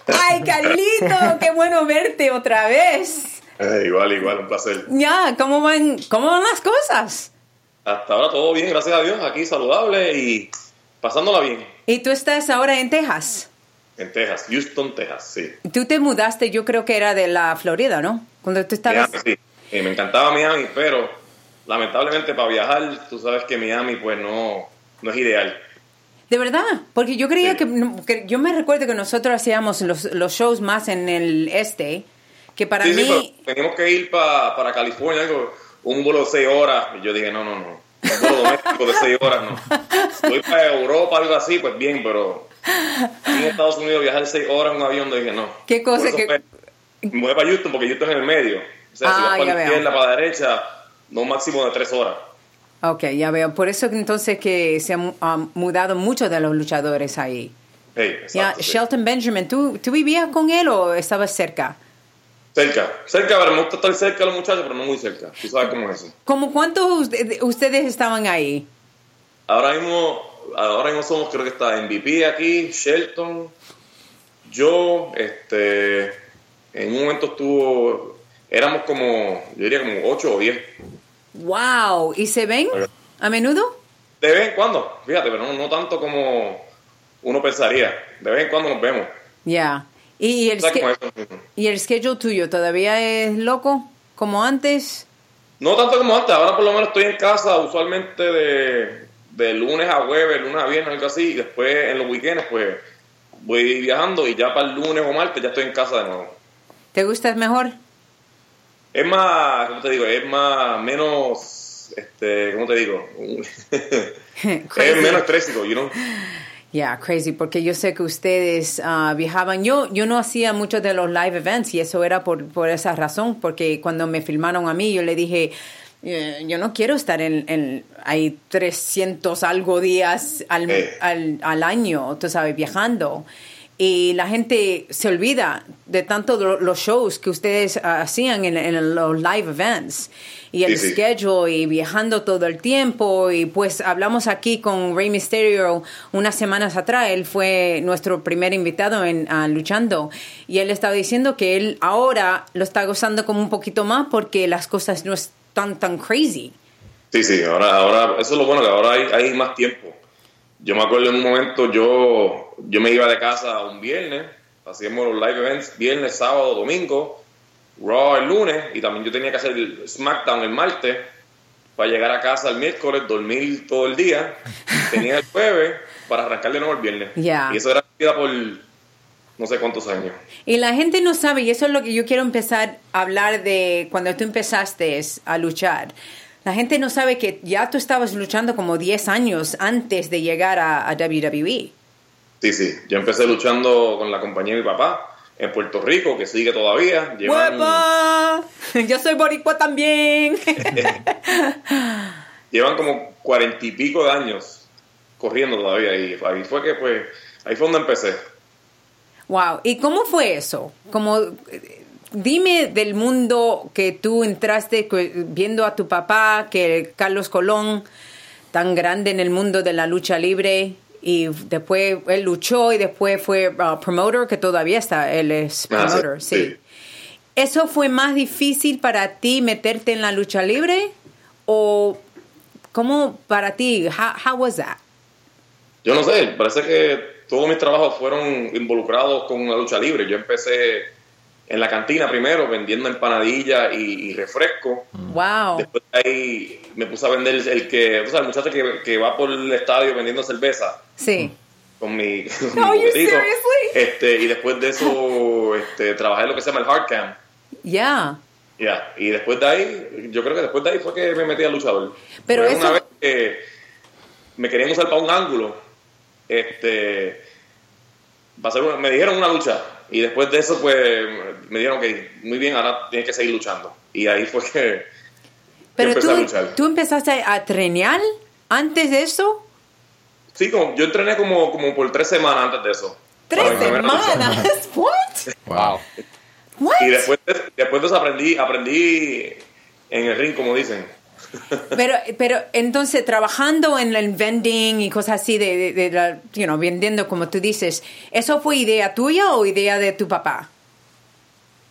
Speaker 2: ¡Ay, Carlito! ¡Qué bueno verte otra vez!
Speaker 5: Eh, igual, igual, un placer.
Speaker 2: Ya, ¿cómo van, cómo van las cosas?
Speaker 5: Hasta ahora todo bien, gracias a Dios, aquí saludable y pasándola bien.
Speaker 2: Y tú estás ahora en Texas.
Speaker 5: En Texas, Houston, Texas, sí.
Speaker 2: Tú te mudaste, yo creo que era de la Florida, ¿no? Cuando tú estabas...
Speaker 5: Miami, sí. Eh, me encantaba Miami, pero lamentablemente para viajar, tú sabes que Miami pues no, no es ideal.
Speaker 2: De verdad, porque yo creía
Speaker 5: Sí.
Speaker 2: que, que- yo me recuerdo que nosotros hacíamos los, los shows más en el este, que para
Speaker 5: sí,
Speaker 2: mí,
Speaker 5: sí, pero teníamos que ir pa- para California, algo, un vuelo de seis horas, y yo dije, no, no, no, un doméstico de seis horas, no. Si voy para Europa, algo así, pues bien, pero en Estados Unidos viajar seis horas en un avión, dije, no.
Speaker 2: ¿Qué cosa que-
Speaker 5: Me voy para Houston, porque Houston es en el medio. O sea, si
Speaker 2: Ah,
Speaker 5: vas para
Speaker 2: ya
Speaker 5: la izquierda, para la derecha, no un máximo de tres horas.
Speaker 2: ok, ya veo, por eso entonces que se han han mudado muchos de los luchadores ahí.
Speaker 5: Hey,
Speaker 2: Ya,
Speaker 5: exacto, sí.
Speaker 2: Shelton Benjamin, ¿tú, ¿tú vivías con él o estabas cerca?
Speaker 5: Cerca, cerca, pero me gusta estar cerca de los muchachos, pero no muy cerca. Tú sabes cómo es eso.
Speaker 2: ¿Cómo cuántos de- ustedes estaban ahí?
Speaker 5: Ahora mismo, ahora mismo somos, creo que está MVP aquí, Shelton, yo, este, en un momento estuvo, éramos como, yo diría como 8 o 10.
Speaker 2: ¡Wow! ¿Y se ven a menudo?
Speaker 5: De vez en cuando, fíjate, pero no, no tanto como uno pensaría. De vez en cuando nos vemos.
Speaker 2: Ya. ¿Y, el. ¿Y el schedule tuyo todavía es loco como antes?
Speaker 5: No tanto como antes, ahora por lo menos estoy en casa usualmente de, de lunes a jueves, lunes a viernes, algo así, y después en los weekends pues voy viajando y ya para el lunes o martes ya estoy en casa de nuevo.
Speaker 2: ¿Te gusta mejor?
Speaker 5: Es más, ¿cómo te digo? Es más, menos, este, ¿cómo te digo? <laughs> <laughs> Es menos estrésico, you know?
Speaker 2: Yeah, crazy, porque yo sé que ustedes ah, viajaban. Yo, yo no hacía muchos de los live events y eso era por, por esa razón, porque cuando me filmaron a mí, yo le dije, eh, yo no quiero estar en, en hay 300 algo días al,
Speaker 5: Eh.
Speaker 2: al, al año, tú sabes, viajando. Y la gente se olvida de tanto lo- los shows que ustedes ah, hacían en, en los live events y el
Speaker 5: Sí, sí.
Speaker 2: schedule y viajando todo el tiempo y pues hablamos aquí con Rey Mysterio unas semanas atrás, él fue nuestro primer invitado en luchando y él estaba diciendo que él ahora lo está gozando como un poquito más porque las cosas no están tan crazy.
Speaker 5: Sí, sí, ahora, ahora, eso es lo bueno, que ahora hay, hay más tiempo. Yo me acuerdo en un momento, yo, yo me iba de casa un viernes, hacíamos los live events viernes, sábado, domingo, Raw el lunes, y también yo tenía que hacer el SmackDown el martes, para llegar a casa el miércoles, dormir todo el día, tenía el jueves para arrancar de nuevo el viernes. Y eso era vida por no sé cuántos años.
Speaker 2: Y la gente no sabe, y eso es lo que yo quiero empezar a hablar de cuando tú empezaste a luchar. La gente no sabe que ya tú estabas luchando como 10 años antes de llegar a, a. WWE.
Speaker 5: Sí, sí, yo empecé luchando con la compañía de mi papá en Puerto Rico, que sigue todavía. Llevan-. <laughs>
Speaker 2: Yo soy boricua también. <laughs>
Speaker 5: llevan como cuarenta y pico de años corriendo todavía y ahí fue que pues ahí fue donde empecé
Speaker 2: wow. ¿Y cómo fue eso? Como dime del mundo que tú entraste viendo a tu papá, que Carlos Colón tan grande en el mundo de la lucha libre y después él luchó y después fue uh, promoter, que todavía está, él es
Speaker 5: Ah, sí,
Speaker 2: promoter, sí.
Speaker 5: sí.
Speaker 2: ¿Eso fue más difícil para ti meterte en la lucha libre? ¿O cómo para ti? How, how was that?
Speaker 5: Yo no sé, parece que todos mis trabajos fueron involucrados con la lucha libre. Yo empecé en la cantina primero vendiendo empanadillas y, y refresco.
Speaker 2: Wow.
Speaker 5: Después de ahí me puse a vender el que, o sea, el muchacho que, que va por el estadio vendiendo cerveza
Speaker 2: Sí.
Speaker 5: con mi, <laughs> con
Speaker 2: No,
Speaker 5: mi
Speaker 2: you
Speaker 5: botito.
Speaker 2: seriously?
Speaker 5: Este, y después de eso este, trabajé en lo que se llama el hard cam.
Speaker 2: Ya.
Speaker 5: Ya, y después de ahí, yo creo que después de ahí fue que me metí al luchador.
Speaker 2: Pero
Speaker 5: Fue
Speaker 2: eso-
Speaker 5: Una vez que me querían usar para un ángulo, este, va a ser una- me dijeron una lucha, y después de eso, pues, me dijeron que muy bien, ahora tienes que seguir luchando. Y ahí fue que,
Speaker 2: Pero tú,
Speaker 5: a luchar.
Speaker 2: tú empezaste a trenar antes de eso.
Speaker 5: sí, como, yo entrené como, como por tres semanas antes de eso.
Speaker 2: Tres semanas. <laughs> What?
Speaker 3: Wow.
Speaker 2: What?
Speaker 5: Y después de, después de eso aprendí, aprendí en el ring, como dicen.
Speaker 2: Pero, pero entonces trabajando en el vending y cosas así de, de, de la- you know, vendiendo como tú dices, ¿eso fue idea tuya o idea de tu papá?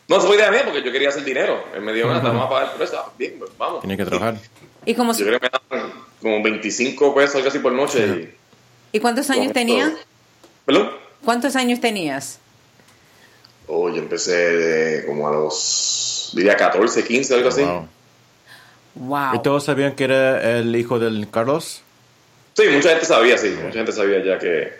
Speaker 5: No, eso fue idea mía porque yo quería hacer dinero. Él me dijo, "Nada, te vamos a pagar por eso. Ah, Bien, pues, vamos.
Speaker 1: Tiene que trabajar.
Speaker 2: ¿Y, como,
Speaker 5: Yo creo que me daban como 25 pesos, algo así por noche. y-
Speaker 2: ¿y cuántos años tenías?
Speaker 5: ¿Perdón?
Speaker 2: ¿Cuántos años tenías?
Speaker 5: Oh, yo empecé de como a los, diría 14, 15, algo así.
Speaker 1: Wow. ¿Y todos sabían que era el hijo del Carlos?
Speaker 5: Sí, mucha gente sabía, sí. Mucha gente sabía ya que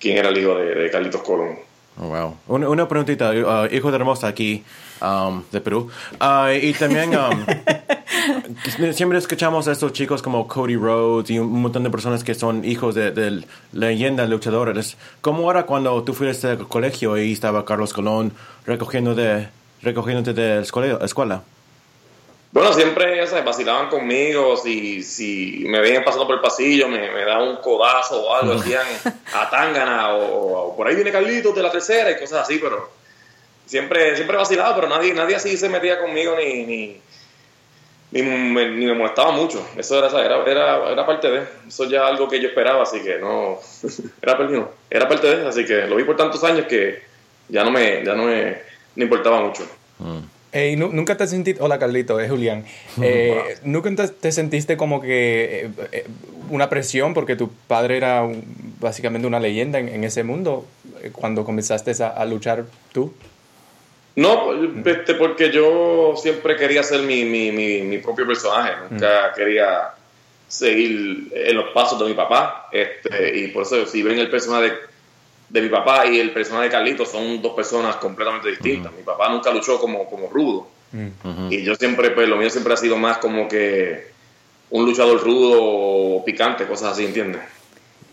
Speaker 5: quién era el hijo de, de Carlitos Colón.
Speaker 1: Oh, wow. Una, una preguntita, uh, hijo de hermosa aquí, um, de Perú. Uh, y también um, <laughs> siempre escuchamos a estos chicos como Cody Rhodes y un montón de personas que son hijos de, de leyendas luchadores. ¿Cómo era cuando tú fuiste al colegio y estaba Carlos Colón recogiendo de, recogiéndote de la escuela?
Speaker 5: Bueno, siempre sabes, vacilaban conmigo, si, si me veían pasando por el pasillo, me, me daban un codazo o algo, decían a Tangana o, o por ahí viene Carlitos de la tercera y cosas así, pero siempre siempre vacilaba, pero nadie nadie así se metía conmigo ni ni, ni, me, ni me molestaba mucho. Eso era, era, era, era parte de, eso ya algo que yo esperaba, así que no, <laughs> era, perdido, era parte de, así que lo vi por tantos años que ya no me, ya no me, no importaba mucho.
Speaker 3: Ey, nu- ¿Nunca te sentiste, hola Carlito, es Julián, <laughs> Eh, ¿nunca te, te sentiste como que eh, eh, una presión porque tu padre era un- básicamente una leyenda en, en ese mundo eh, cuando comenzaste a, a luchar tú?
Speaker 5: No, este, porque yo siempre quería ser mi, mi, mi, mi propio personaje, nunca quería seguir en los pasos de mi papá, este, y por eso si ven el personaje de, mi papá y el personaje de Carlitos son dos personas completamente distintas. Mi papá nunca luchó como, como rudo, y yo siempre, pues lo mío siempre ha sido más como que un luchador rudo o picante, cosas así, ¿entiendes?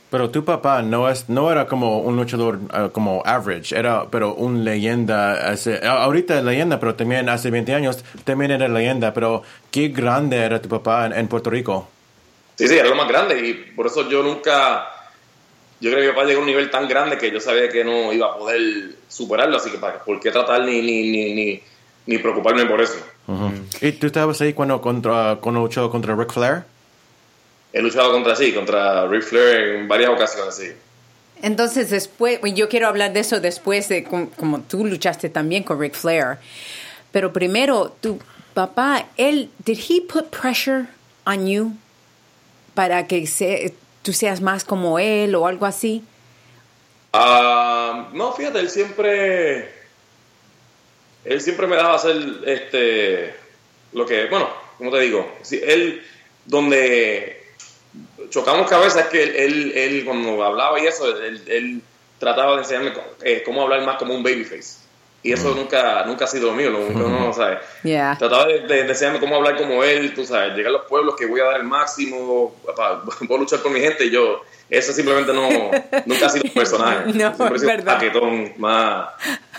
Speaker 1: Pero tu papá no es no era como un luchador uh, como average, era pero un leyenda. hace- ahorita es leyenda, pero también hace 20 años también era leyenda. Pero qué grande era tu papá en, en Puerto Rico.
Speaker 5: Sí, sí, era lo más grande y por eso yo nunca, yo creo que mi papá llegó a un nivel tan grande que yo sabía que no iba a poder superarlo, así que para, ¿por qué tratar ni, ni, ni, ni, ni preocuparme por eso?
Speaker 1: ¿Y tú estabas ahí cuando, contra, cuando luchó contra Ric Flair?
Speaker 5: He luchado contra sí, contra Ric Flair en varias ocasiones, sí.
Speaker 2: Entonces después, yo quiero hablar de eso después de com- como tú luchaste también con Ric Flair. Pero primero, tu papá, él, did he put pressure on you para que se- tú seas más como él o algo así?
Speaker 5: Ah, no, fíjate, él siempre, él siempre me daba hacer este, lo que, bueno, como te digo, si él, donde chocamos cabezas es que él, él, él cuando hablaba y eso, él, trataba de enseñarme eh, cómo hablar más como un babyface. Y eso nunca, nunca ha sido lo mío, lo único no, ¿sabes?
Speaker 2: Yeah.
Speaker 5: Trataba de, de- de enseñarme cómo hablar como él, tú sabes, llegar a los pueblos que voy a dar el máximo, para, <laughs> puedo luchar por mi gente y yo, eso simplemente no, <laughs> nunca ha sido un personaje.
Speaker 2: No,
Speaker 5: Siempre
Speaker 2: es
Speaker 5: sido un
Speaker 2: verdad.
Speaker 5: paquetón más,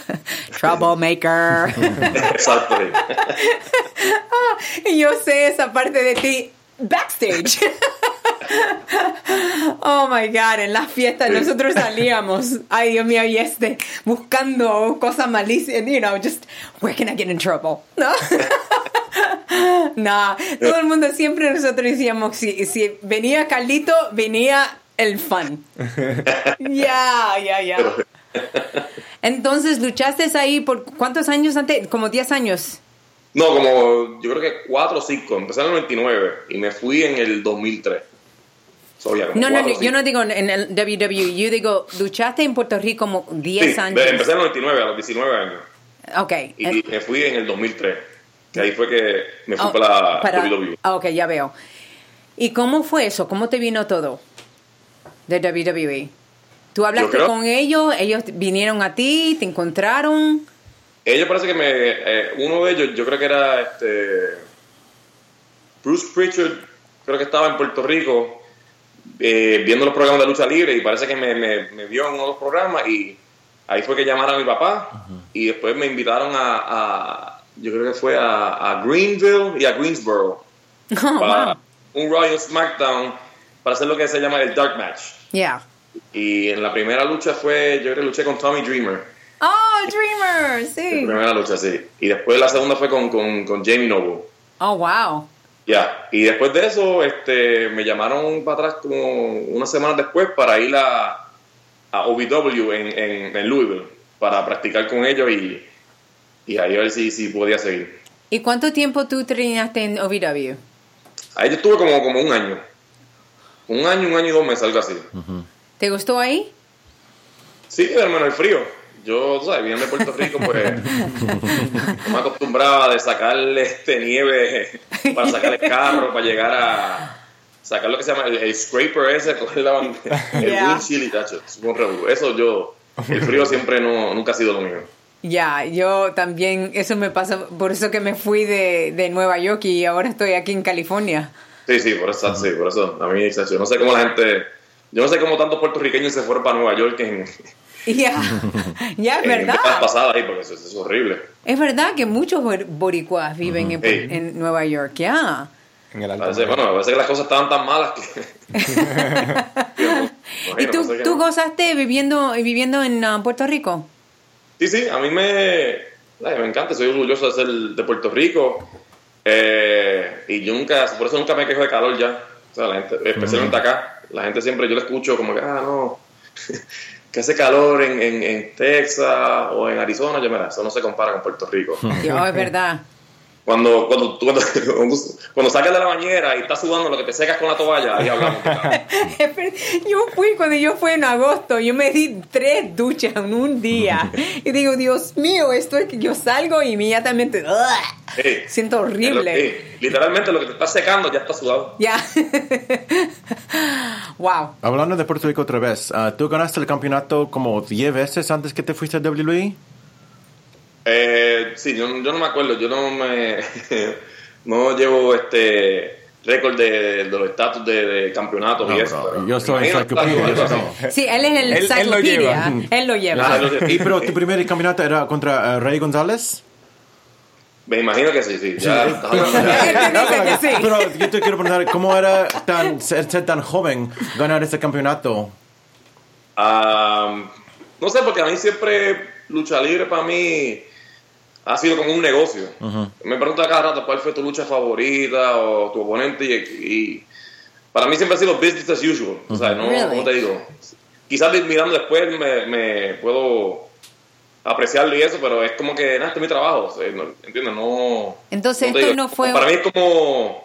Speaker 5: <laughs>
Speaker 2: Troublemaker.
Speaker 5: exacto.
Speaker 2: y yo sé esa parte de ti backstage. <laughs> <laughs> oh my God, en las fiestas nosotros salíamos, ay Dios mío, y este, buscando cosas malísimas, you know, just, where can I get in trouble? ¿No? <laughs> no, todo el mundo siempre nosotros decíamos, si, si venía Carlito, venía el fun. Ya, ya, ya. Entonces, ¿luchaste ahí por cuántos años antes? Como 10 años.
Speaker 5: No, como yo creo que 4 o 5. Empecé en el 99 y me fui en el 2003. So, ya, como
Speaker 2: No, no,
Speaker 5: cuatro
Speaker 2: yo
Speaker 5: cinco.
Speaker 2: no digo en el WWE, yo digo, luchaste en Puerto Rico como 10
Speaker 5: Sí,
Speaker 2: años.
Speaker 5: empecé en el 99, a los 19 años.
Speaker 2: Ok.
Speaker 5: Y
Speaker 2: eh,
Speaker 5: me fui en el 2003. Que ahí fue que me fui
Speaker 2: oh,
Speaker 5: para la
Speaker 2: para-
Speaker 5: WWE.
Speaker 2: ah, ok, ya veo. ¿Y cómo fue eso? ¿Cómo te vino todo de WWE? ¿Tú hablaste
Speaker 5: creo-
Speaker 2: con ellos? ¿Ellos vinieron a ti? ¿Te encontraron?
Speaker 5: Ellos parece que me. eh, uno de ellos, yo creo que era este. Bruce Pritchard, creo que estaba en Puerto Rico eh, viendo los programas de lucha libre y parece que me, me, me vio en uno de los programas y ahí fue que llamaron a mi papá y después me invitaron a. a- yo creo que fue a, a Greenville y a Greensboro <laughs>
Speaker 2: Oh,
Speaker 5: para
Speaker 2: wow.
Speaker 5: un Royal SmackDown para hacer lo que se llama el Dark Match.
Speaker 2: Yeah.
Speaker 5: Y en la primera lucha fue, yo creo que luché con Tommy Dreamer.
Speaker 2: Oh, Dreamer,
Speaker 5: La
Speaker 2: sí.
Speaker 5: primera lucha, sí. Y después la segunda fue con, con, con Jamie Noble.
Speaker 2: Oh, wow.
Speaker 5: Ya, y después de eso, este, me llamaron para atrás como unas semanas después para ir a, a OVW en, en, en Louisville para practicar con ellos y, y ahí a ver si, si podía seguir.
Speaker 2: ¿Y cuánto tiempo tú treinaste en OVW?
Speaker 5: Ahí yo estuve como, como un año. Un año, un año y dos meses, algo así.
Speaker 2: ¿Te gustó ahí?
Speaker 5: Sí, hermano, el frío. Yo, tú sabes, viniendo de Puerto Rico, pues no <laughs> me acostumbraba de sacarle este nieve para sacar el carro, para llegar a sacar lo que se llama el, el scraper ese, <laughs> coger la bande- el
Speaker 2: Yeah.
Speaker 5: windshield y tacho, es un revolú. Eso yo, el frío siempre no, nunca ha sido lo mío.
Speaker 2: Ya, yo también, eso me pasa, por eso que me fui de, de Nueva York y ahora estoy aquí en California.
Speaker 5: Sí, sí, por eso, sí, por eso, a mí, tacho, yo no sé cómo la gente, yo no sé cómo tantos puertorriqueños se fueron para Nueva York en, <laughs>
Speaker 2: Ya, ya es
Speaker 5: en
Speaker 2: verdad.
Speaker 5: pasadas ahí, porque eso, eso es horrible.
Speaker 2: Es verdad que muchos bor- boricuas viven en, en Nueva York, ya.
Speaker 3: En el alto.
Speaker 5: Parece, bueno, parece que las cosas estaban tan malas que... <laughs> <laughs>
Speaker 2: ¿Y tú,
Speaker 5: no
Speaker 2: tú gozaste viviendo, viviendo en ah, Puerto Rico?
Speaker 5: Sí, sí, a mí me, me encanta, soy orgulloso de ser de Puerto Rico. Eh, y yo nunca, por eso nunca me quejo de calor ya. O sea, la gente, especialmente acá, la gente siempre, yo le escucho como que, ah, no, que hace calor en, en, en Texas o en Arizona, yo mira, eso no se compara con Puerto Rico.
Speaker 2: Yo, es verdad.
Speaker 5: Cuando, cuando, tú- <laughs> cuando, cuando, sacas de la bañera y estás sudando lo que te secas con la toalla, ahí hablamos. <laughs>
Speaker 2: Yo fui, cuando yo fui en agosto, yo me di tres duchas en un día. Y digo, Dios mío, esto es que yo salgo y inmediatamente.
Speaker 5: Sí.
Speaker 2: siento horrible.
Speaker 5: Sí, literalmente lo que te está secando ya está sudado.
Speaker 2: Ya. <laughs> wow.
Speaker 6: Hablando de Puerto Rico otra vez, ah, ¿tú ganaste el campeonato como 10 veces antes que te fuiste a? WWE?
Speaker 5: Eh, sí, yo, yo no me acuerdo, yo no me <laughs> no llevo este récord de, de los estatus de, de campeonatos y
Speaker 6: No,
Speaker 5: eso.
Speaker 6: bro, yo soy enciclopedia. <laughs>
Speaker 2: Sí, él es el
Speaker 3: Él- él lo lleva.
Speaker 2: Él lo lleva.
Speaker 5: Ah. <laughs>
Speaker 6: ¿Y pero tu primer campeonato era contra ah, Rey González?
Speaker 5: Me imagino que sí, sí. Ya,
Speaker 6: Pero,
Speaker 2: sí.
Speaker 6: yo te quiero preguntar, ¿cómo era tan, ser, ser tan joven ganar este campeonato?
Speaker 5: Ah, no sé, porque a mí siempre lucha libre para mí ha sido como un negocio. Me preguntan cada rato cuál fue tu lucha favorita o tu oponente y, y para mí siempre ha sido business as usual. O sea, no,
Speaker 2: Really?
Speaker 5: ¿cómo te digo? Quizás mirando después me, me puedo apreciarlo y eso, pero es como que, nada, este es mi trabajo. o sea, no- ¿Entiendes? No...
Speaker 2: Entonces, esto
Speaker 5: digo,
Speaker 2: no fue-
Speaker 5: Para mí es como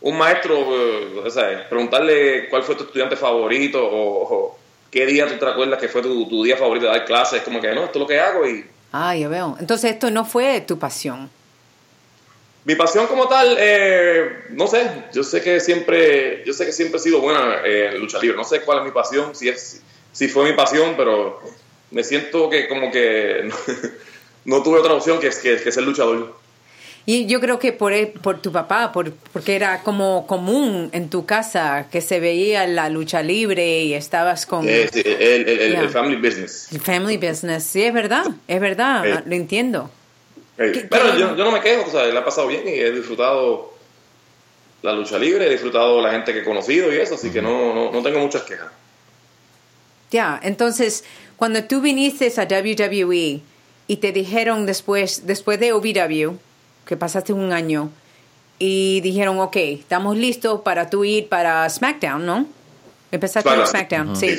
Speaker 5: un maestro, eh, o sea, preguntarle cuál fue tu estudiante favorito o, o qué día tú te acuerdas que fue tu, tu día favorito de dar clases, como que no, esto es lo que hago y
Speaker 2: Ah, ya veo. Entonces, esto no fue tu pasión.
Speaker 5: mi pasión como tal, eh, no sé, yo sé que siempre, yo sé que siempre he sido buena eh, en lucha libre, no sé cuál es mi pasión, si es, si fue mi pasión, pero me siento que como que <laughs> no, tuve otra opción que, que, que ser luchador.
Speaker 2: Y yo creo que por, él- por tu papá, por, porque era como común en tu casa que se veía la lucha libre y estabas con
Speaker 5: Eh, el, el- el-
Speaker 2: Yeah.
Speaker 5: el family business.
Speaker 2: el family business. Sí, es verdad, es verdad,
Speaker 5: Eh.
Speaker 2: lo entiendo.
Speaker 5: Hey,
Speaker 2: ¿Qué-
Speaker 5: pero
Speaker 2: qué-
Speaker 5: yo, yo no me quejo, o sea, la he pasado bien y he disfrutado la lucha libre, he disfrutado la gente que he conocido y eso, así que no, no, no tengo muchas quejas.
Speaker 2: Ya, entonces, cuando tú viniste a WWE y te dijeron después, después de OVW, que pasaste un año, y dijeron, ok, estamos listos para tú ir para SmackDown, ¿no? Empezaste
Speaker 5: Claro.
Speaker 2: en SmackDown, sí.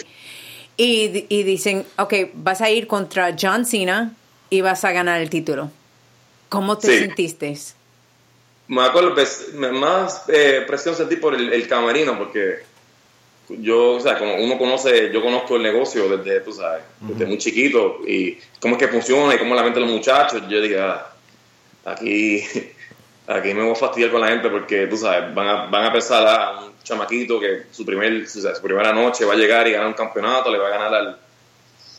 Speaker 2: Y, y dicen, ok, vas a ir contra John Cena y vas a ganar el título. ¿Cómo te
Speaker 5: Sí.
Speaker 2: sentiste?
Speaker 5: Me acuerdo, pues, más eh, presión sentí por el, el camerino, porque yo, o sea, como uno conoce, yo conozco el negocio desde, tú sabes, desde muy chiquito, y cómo es que funciona y cómo la mente de los muchachos, yo dije, ah, aquí, aquí me voy a fastidiar con la gente porque, tú sabes, van a, van a pensar a un chamaquito que su, primer, sea, su primera noche va a llegar y ganar un campeonato, le va a ganar al,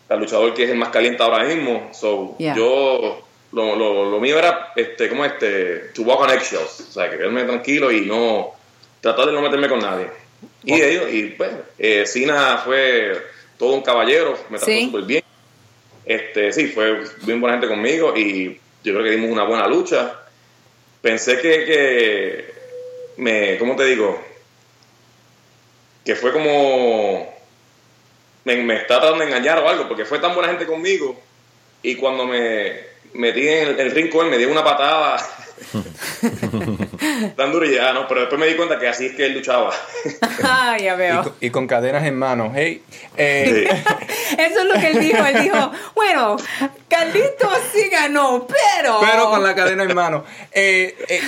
Speaker 5: al luchador que es el más caliente ahora mismo. So,
Speaker 2: Yeah.
Speaker 5: yo, lo, lo, lo mío era, este, ¿cómo este? To walk on eggshells. O sea, que quedarme tranquilo y no, tratar de no meterme con nadie. Y ellos, y pues, eh, Sina fue todo un caballero, me trató
Speaker 2: Sí.
Speaker 5: súper bien. Este, sí, fue bien buena gente conmigo y yo creo que dimos una buena lucha. Pensé que, que me, ¿cómo te digo? Que fue como, me, me está tratando de engañar o algo, porque fue tan buena gente conmigo y cuando me metí en el, el él, me dio una patada <laughs> <laughs> tan duro y ya, ¿no? Pero después me di cuenta que así es que él luchaba. <laughs>
Speaker 2: Ah, ya
Speaker 3: Y
Speaker 2: veo.
Speaker 3: con, y con cadenas en mano. Hey, eh,
Speaker 5: Sí. <laughs>
Speaker 2: Eso es lo que él dijo. Él dijo, bueno, Carlito sí ganó, pero...
Speaker 3: pero con la cadena en mano. Eh, eh,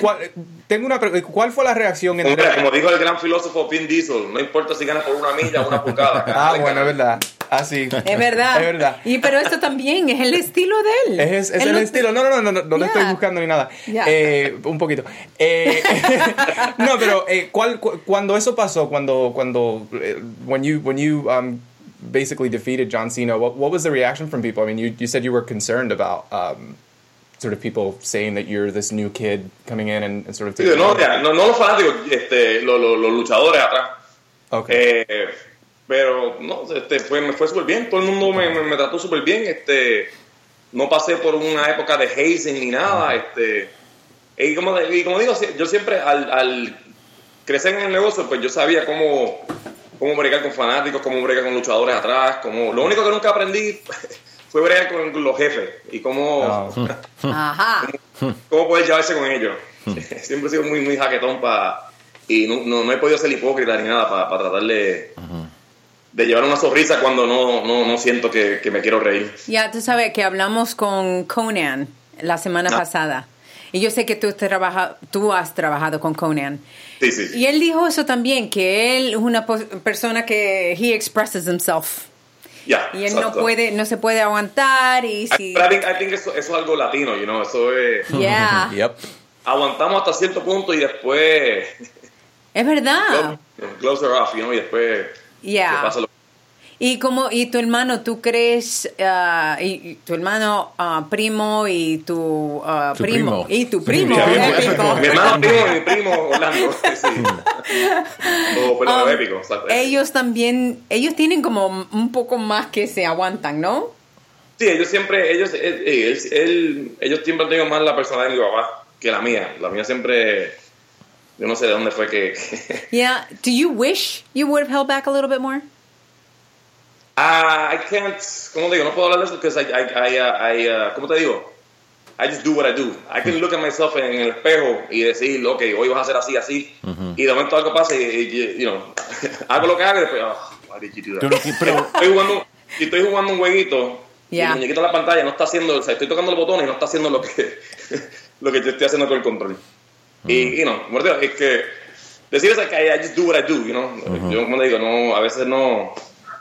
Speaker 3: ¿cuál- tengo una ¿Cuál fue la reacción entre...
Speaker 5: Hombre, como dijo el gran filósofo Vin Diesel, no importa si ganas por una milla o una pulgada.
Speaker 3: Ah, bueno, es verdad. Así.
Speaker 2: Es verdad.
Speaker 3: Es verdad.
Speaker 2: Y pero esto también es el estilo de él.
Speaker 3: Es, es
Speaker 2: Él
Speaker 3: el
Speaker 2: no-
Speaker 3: estilo. No, no, no, no, no, no le
Speaker 2: Ya.
Speaker 3: estoy buscando ni nada.
Speaker 2: Ya.
Speaker 3: Eh, un poquito. Eh, <laughs> no, pero eh, ¿cuál, cu- cuando eso pasó, cuando, cuando, eh, when you, when you um, basically defeated John Cena, what, what was the reaction from people? I mean, you, you said you were concerned about um, sort of people saying that you're this new kid coming in and, and sort of
Speaker 5: no, no, no los fanáticos, este, los, los- los luchadores atrás.
Speaker 3: Okay.
Speaker 5: Eh, pero no, este, fue, me fue súper bien, todo el mundo me, me- me trató súper bien. Este, no pasé por una época de hazing ni nada. Este, y, como, y como digo, yo siempre al, al crecer en el negocio, pues yo sabía cómo, cómo bregar con fanáticos, cómo bregar con luchadores atrás. Cómo, lo único que nunca aprendí <laughs> fue bregar con los jefes y cómo,
Speaker 3: No. <laughs>
Speaker 2: Ajá.
Speaker 5: cómo poder llevarse con ellos. <laughs> Siempre he sido muy, muy jaquetón para... Y no, no, no he podido ser hipócrita ni nada para tratar de, de llevar una sonrisa cuando no, no, no siento que, que me quiero reír.
Speaker 2: Ya tú sabes que hablamos con Conan la semana
Speaker 5: Ah.
Speaker 2: pasada. Y yo sé que tú, trabaja, tú has trabajado con Conan.
Speaker 5: Sí, sí.
Speaker 2: Y él dijo eso también, que él es una persona que he expresses himself.
Speaker 5: Ya,
Speaker 2: Y él no
Speaker 5: exacto.
Speaker 2: puede, no se puede aguantar y
Speaker 5: I-
Speaker 2: si...
Speaker 5: Pero I think, I think eso, eso es algo latino, you know, eso es... <laughs>
Speaker 2: Yeah,
Speaker 3: Yep.
Speaker 5: Aguantamos hasta cierto punto y después...
Speaker 2: es verdad.
Speaker 5: Are off, you know, y después...
Speaker 2: Yeah.
Speaker 5: que pasa lo-
Speaker 2: Y como y tu hermano, ¿tú crees ah, y, y tu hermano ah, primo y tu ah,
Speaker 6: Tu
Speaker 2: primo,
Speaker 6: primo.
Speaker 2: y tu primo,
Speaker 6: Mi primo,
Speaker 2: épico.
Speaker 5: Mi hermano primo y mi primo Orlando. Sí. O, pero
Speaker 2: Um,
Speaker 5: épico, exacto.
Speaker 2: ellos también, ellos tienen como un poco más que se aguantan, ¿no?
Speaker 5: Sí, ellos siempre, ellos, él- él- él- ellos siempre han tenido más la personalidad de mi papá que la mía. La mía siempre, yo no sé de dónde fue que... <laughs>
Speaker 2: Yeah. Do you wish you would have held back a little bit more?
Speaker 5: Ah, I can't, ¿cómo digo? No puedo hablar de eso porque I, I, I, uh, I, uh, ¿cómo te digo? I just do what I do. I can look at myself en el espejo y decir, ok, hoy vas a hacer así, así. Y de momento algo pasa y, y, you know, <laughs> hago lo que hago y después, oh, why did you do that?
Speaker 6: no- pero-
Speaker 5: estoy jugando, y estoy jugando un jueguito y
Speaker 2: Yeah.
Speaker 5: el muñequito en la pantalla no está haciendo, o sea, estoy tocando el botón y no está haciendo lo que, <laughs> lo que yo estoy haciendo con el control. Y, you know, como te digo, es que decir eso es que I, I just do what I do, you know. Yo, como digo, no, a veces no,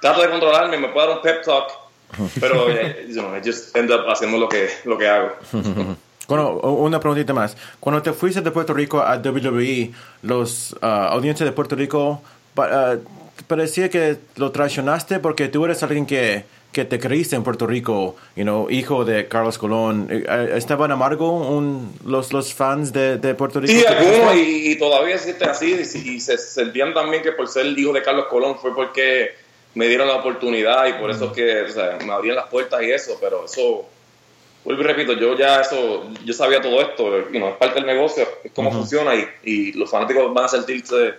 Speaker 5: trato de controlarme, me puedo dar un pep talk, <laughs> pero, eh, you know, I just end up haciendo lo que, lo que hago. <laughs>
Speaker 6: Bueno, una preguntita más. Cuando te fuiste de Puerto Rico a WWE, los ah, audiencias de Puerto Rico ah, parecía que lo traicionaste porque tú eres alguien que, que te creíste en Puerto Rico, you know, hijo de Carlos Colón. Eh, eh, ¿Estaban amargo un- los, los fans de, de Puerto Rico?
Speaker 5: Sí, algunos, y, y todavía existen así, y, y se sentían también que por ser el hijo de Carlos Colón fue porque me dieron la oportunidad y por eso es que o sea, me abrían las puertas y eso, pero eso, vuelvo y repito, yo ya eso, yo sabía todo esto, you know, es parte del negocio, es cómo funciona y, y los fanáticos van a sentirse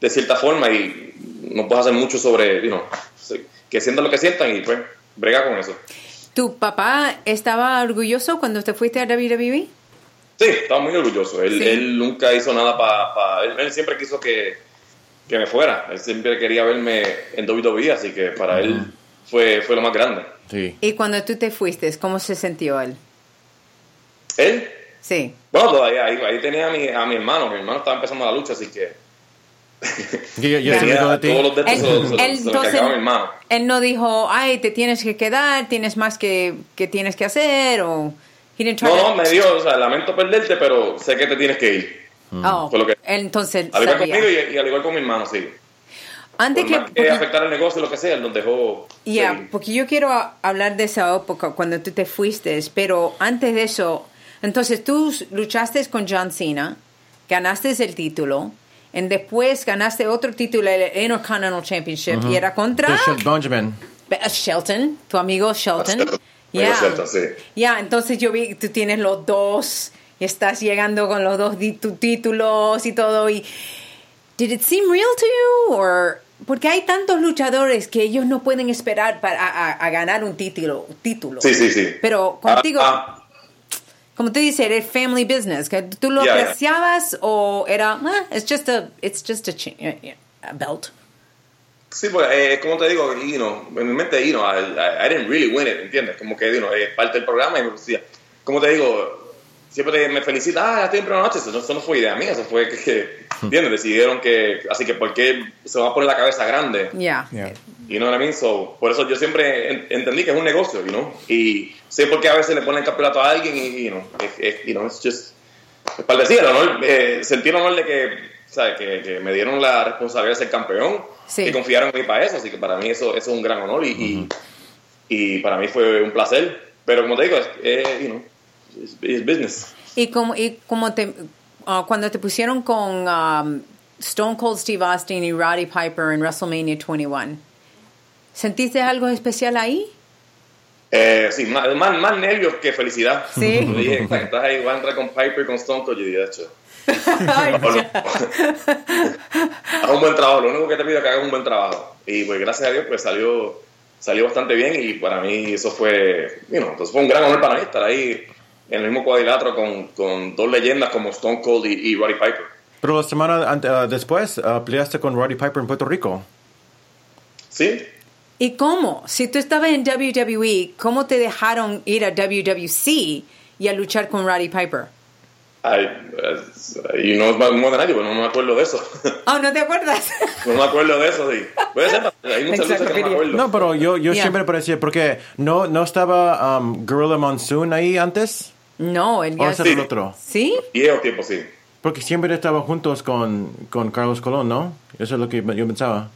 Speaker 5: de cierta forma y no puedes hacer mucho sobre, you know, que sientan lo que sientan y pues brega con eso.
Speaker 2: ¿Tu papá estaba orgulloso cuando te fuiste a WWE?
Speaker 5: Sí, estaba muy orgulloso. Él,
Speaker 2: Sí.
Speaker 5: él nunca hizo nada para... él, él siempre quiso que, que me fuera. Él siempre quería verme en WWE, así que para él fue, fue lo más grande.
Speaker 6: Sí.
Speaker 2: Y cuando tú te fuiste, ¿cómo se sintió él?
Speaker 5: Él,
Speaker 2: Sí.
Speaker 5: bueno, todavía ahí, ahí tenía a mi, a mi hermano. Mi hermano estaba empezando la lucha, así que
Speaker 6: ¿Y ya, ya se
Speaker 5: tenía
Speaker 6: olvidó de ti?
Speaker 5: todos los de estos se,
Speaker 2: Él,
Speaker 5: los- se los-
Speaker 2: él
Speaker 5: se los
Speaker 2: entonces, él no dijo, ay, te tienes que quedar, tienes más que, que tienes que hacer, o... He didn't try
Speaker 5: No,
Speaker 2: to-
Speaker 5: no, me dio, o sea, lamento perderte, pero sé que te tienes que ir.
Speaker 2: Oh,
Speaker 5: fue lo que-
Speaker 2: entonces
Speaker 5: Al igual
Speaker 2: sabía.
Speaker 5: conmigo y, y al igual con mi hermano, sí.
Speaker 2: Antes
Speaker 5: Por
Speaker 2: que...
Speaker 5: más que
Speaker 2: porque-
Speaker 5: afectar el negocio lo que sea, él nos dejó
Speaker 2: Ya, porque yo quiero hablar de esa época cuando tú te fuiste, pero antes de eso, entonces tú luchaste con John Cena, ganaste el título, y después ganaste otro título, el Intercontinental Championship, y era contra
Speaker 6: De Shel- Benjamin.
Speaker 2: Be- Shelton, tu amigo Shelton.
Speaker 5: Shelton,
Speaker 2: Ya,
Speaker 5: Shelton, sí.
Speaker 2: Ya, entonces yo vi que tú tienes los dos y estás llegando con los dos títulos y todo. Y, ¿Did it seem real to you? Or, porque hay tantos luchadores que ellos no pueden esperar para a, a- a ganar un título. título.
Speaker 5: Sí, sí, sí.
Speaker 2: Pero contigo,
Speaker 5: Ah, ah,
Speaker 2: como tú dices, era family business. que ¿Tú lo
Speaker 5: ya.
Speaker 2: apreciabas o era, ah, it's just a, it's just a, chi- a belt?
Speaker 5: Sí, pues, eh, como te digo, you know, en mi mente, you know, I, I- I didn't really win it, ¿entiendes? Como que, you know, es parte del programa y me decía, como te digo, siempre me felicita, ah, estoy en primera noche, eso, no- eso no fue idea mía, eso fue que, que, ¿entiendes? Decidieron que, así que, ¿por qué se va a poner la cabeza grande?
Speaker 2: Ya.
Speaker 3: Yeah.
Speaker 5: You know what I mean? So, por eso yo siempre en- entendí que es un negocio, you know, y sé por qué a veces le ponen el campeonato a alguien y, you know, es, es- you know, it's just, es para decir, el honor, eh, sentí el honor de que, ¿sabes? Que, que me dieron la responsabilidad de ser campeón
Speaker 2: Sí.
Speaker 5: y confiaron en mí para eso, así que para mí eso, eso es un gran honor y, y, y para mí fue un placer, pero como te digo, es, es, you know, it's, it's business.
Speaker 2: Y como, y como te, ah, cuando te pusieron con um, Stone Cold Steve Austin y Roddy Piper en WrestleMania 21, ¿sentiste algo especial ahí?
Speaker 5: Eh, sí, más, más, más nervios que felicidad.
Speaker 2: Sí.
Speaker 5: Yo dije, estás ahí, voy a entrar con Piper y con Stone Cold, dije, de hecho, haz un buen trabajo, lo único que te pido es que hagas un buen trabajo. Y pues gracias a Dios pues salió, salió bastante bien y para mí eso fue, you know, entonces fue un gran honor para mí estar ahí en el mismo cuadrilátero con, con dos leyendas como Stone Cold y, y Roddy Piper.
Speaker 6: Pero la semana ante- ah, después ah, peleaste con Roddy Piper en Puerto Rico.
Speaker 5: ¿Sí?
Speaker 2: ¿Y cómo? Si tú estabas en WWE, ¿cómo te dejaron ir a WWC y a luchar con Roddy Piper?
Speaker 5: Ay, eh, y no es más de nadie, pues no me acuerdo de eso. <laughs>
Speaker 2: Oh, ¿no te acuerdas?
Speaker 5: no me acuerdo de eso, sí. Puede ser, hay muchas luchas que no me acuerdo.
Speaker 6: No, pero yo, yo
Speaker 2: Yeah.
Speaker 6: siempre parecía, porque no, no estaba um, Gorilla Monsoon ahí antes.
Speaker 2: no, él
Speaker 6: ¿O
Speaker 2: ya...
Speaker 6: ese era el
Speaker 5: Sí.
Speaker 6: otro?
Speaker 2: ¿Sí?
Speaker 5: Viejo tiempo, sí.
Speaker 6: Porque siempre estaban juntos con, con Carlos Colón, ¿no? Eso es lo que yo pensaba.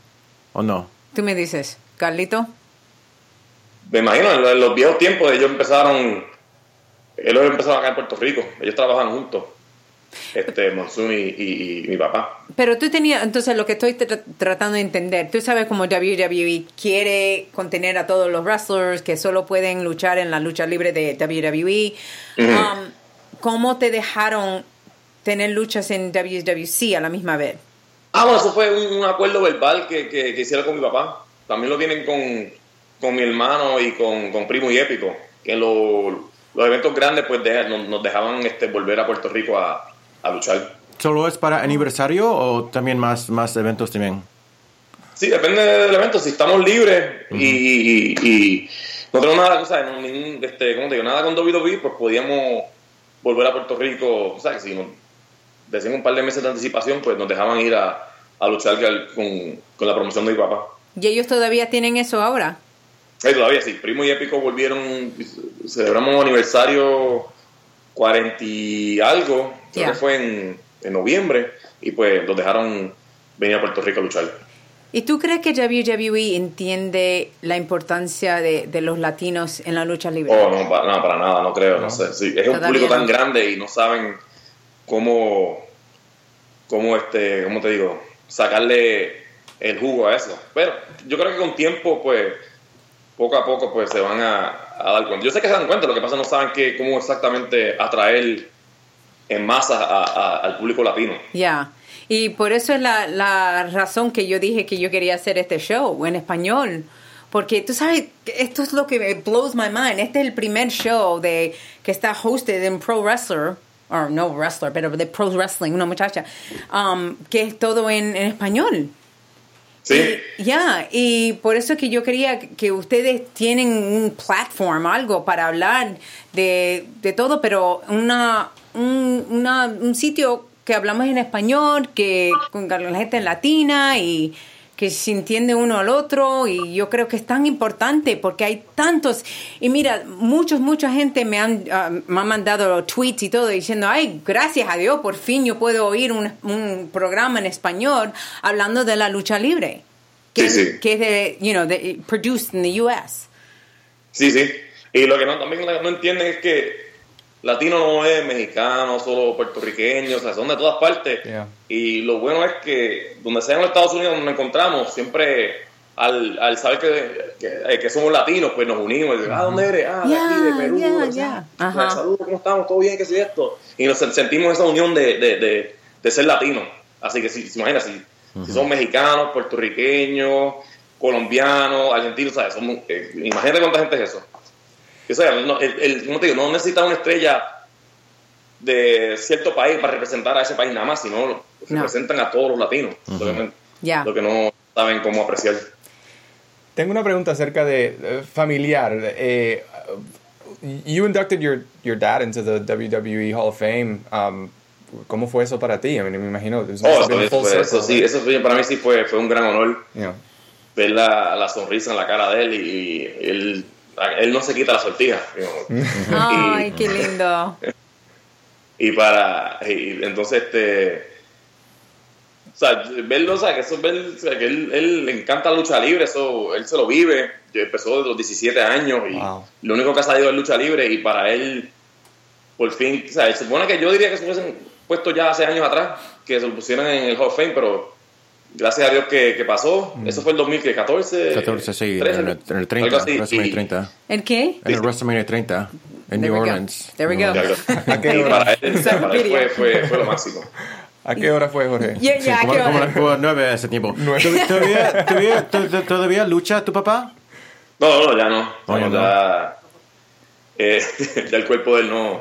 Speaker 6: ¿O no?
Speaker 2: Tú me dices, Carlito.
Speaker 5: Me imagino, en, lo- en los viejos tiempos ellos empezaron, ellos empezaron acá en Puerto Rico, ellos trabajan juntos, este, <laughs> Monsoon y, y- y mi papá.
Speaker 2: Pero tú tenías, entonces lo que estoy tra- tratando de entender, tú sabes cómo WWE quiere contener a todos los wrestlers que solo pueden luchar en la lucha libre de WWE. Um, ¿Cómo te dejaron tener luchas en WWC a la misma vez?
Speaker 5: Ah, bueno, eso fue un, un acuerdo verbal que, que, que hicieron con mi papá. También lo tienen con, con mi hermano y con, con Primo y Épico, que lo- los eventos grandes pues nos, nos dejaban este, volver a Puerto Rico a, a luchar.
Speaker 6: ¿Solo es para aniversario o también más, más eventos también?
Speaker 5: Sí, depende del evento. Si estamos libres y, y- y no tenemos nada, o sea, no- ningún, este, ¿cómo te digo? Nada con WWE, pues podíamos volver a Puerto Rico. O sea, que si nos decían un par de meses de anticipación, pues nos dejaban ir a, a luchar con, con la promoción de mi papá.
Speaker 2: ¿Y ellos todavía tienen eso ahora?
Speaker 5: Sí, todavía sí. Primo y Épico volvieron, celebramos aniversario 40 y algo, creo que fue en, en noviembre, y pues los dejaron venir a Puerto Rico a luchar.
Speaker 2: ¿Y tú crees que WWE entiende la importancia de, de los latinos en la lucha libre?
Speaker 5: Oh, no, para, no, para nada, no creo, no, sé. Sí, es un público tan
Speaker 2: no.
Speaker 5: grande y no saben cómo, cómo, este, cómo te digo, sacarle el jugo a eso. Pero yo creo que con tiempo, pues, poco a poco, pues, se van a, a dar cuenta. Yo sé que se dan cuenta, lo que pasa no saben que, cómo exactamente atraer en masa a- a- al público latino.
Speaker 2: Ya. Y por eso es la, la razón que yo dije que yo quería hacer este show en español. Porque tú sabes, esto es lo que blows my mind. Este es el primer show de que está hosted en Pro Wrestler o no wrestler, pero de pro wrestling, una muchacha, um, que es todo en, en español.
Speaker 5: Sí.
Speaker 2: Ya, y por eso que yo quería que ustedes tienen un platform, algo para hablar de, de todo, pero una, un, una, un sitio que hablamos en español, que con la gente latina y que se entiende uno al otro y yo creo que es tan importante porque hay tantos y mira muchos mucha gente me han ah, me han mandado tweets y todo diciendo ay gracias a Dios por fin yo puedo oír un, un programa en español hablando de la lucha libre que,
Speaker 5: Sí, sí.
Speaker 2: que es de you know de, produced in the US
Speaker 5: Sí, sí. Y lo que no, también no entienden es que latino no es mexicano, solo puertorriqueño, o sea, son de todas partes.
Speaker 3: Yeah.
Speaker 5: Y lo bueno es que donde sea en los Estados Unidos donde nos encontramos, siempre al, al saber que, que, eh, que somos latinos, pues nos unimos. Y, ah, ¿dónde eres? Ah, de aquí, de Perú.
Speaker 2: yeah,
Speaker 5: o sea,
Speaker 2: yeah.
Speaker 5: ah,
Speaker 2: Ajá.
Speaker 5: Saludos, ¿cómo estamos? ¿Todo bien? ¿Qué es esto? Y nos sentimos esa unión de, de, de, de ser latinos. Así que si, si imagina, si, si son mexicanos, puertorriqueños, colombianos, argentinos, ¿sabes? Somos, eh, imagínate cuánta gente es eso. O sea, no, el, el- ¿cómo te digo? no necesitas una estrella de cierto país para representar a ese país nada más, sino
Speaker 2: No.
Speaker 5: representan a todos los latinos. Lo que no-
Speaker 2: Ya.
Speaker 5: Lo que no saben cómo apreciar.
Speaker 3: Tengo una pregunta acerca de eh, familiar. Eh, you inducted your, your dad into the WWE Hall of Fame. Um, ¿Cómo fue eso para ti? I mean, me imagino.
Speaker 5: Oh, eso, fue- eso sí, eso fue- para mí sí fue, fue un gran honor
Speaker 3: Yeah.
Speaker 5: ver la, la sonrisa en la cara de él y, y él, él no se quita la sortija.
Speaker 2: ay qué lindo <laughs>
Speaker 5: y para y entonces este o sea verlo o sea que eso es ver o sea, que él, él le encanta la lucha libre eso él se lo vive empezó desde los 17 años y
Speaker 3: Wow.
Speaker 5: lo único que ha salido es lucha libre y para él por fin o sea se supone que yo diría que se hubiesen puesto ya hace años atrás que se lo pusieran en el Hall of Fame pero gracias a Dios que, que pasó eso fue el 2014
Speaker 6: 14, sí,
Speaker 5: 13,
Speaker 6: en el, en el
Speaker 5: algo
Speaker 6: 30,
Speaker 5: así,
Speaker 6: WrestleMania
Speaker 5: y-
Speaker 6: 30.
Speaker 2: ¿el qué?
Speaker 6: En el WrestleMania 30, en
Speaker 2: There
Speaker 6: New
Speaker 2: we go.
Speaker 6: Orleans.
Speaker 2: There we go. <laughs>
Speaker 5: Para él, para él fue, fue, fue lo máximo
Speaker 3: ¿A qué hora fue, Jorge?
Speaker 2: Ya,
Speaker 6: Sí,
Speaker 2: ya,
Speaker 6: como,
Speaker 2: ¿qué
Speaker 6: como
Speaker 2: hora?
Speaker 6: la- como nueve ese tiempo. ¿Todavía, todavía, todavía, todavía lucha tu papá?
Speaker 5: No, no, ya no.
Speaker 6: Oh,
Speaker 5: No,
Speaker 6: ya
Speaker 5: ya, eh, <laughs> ya el cuerpo de él no,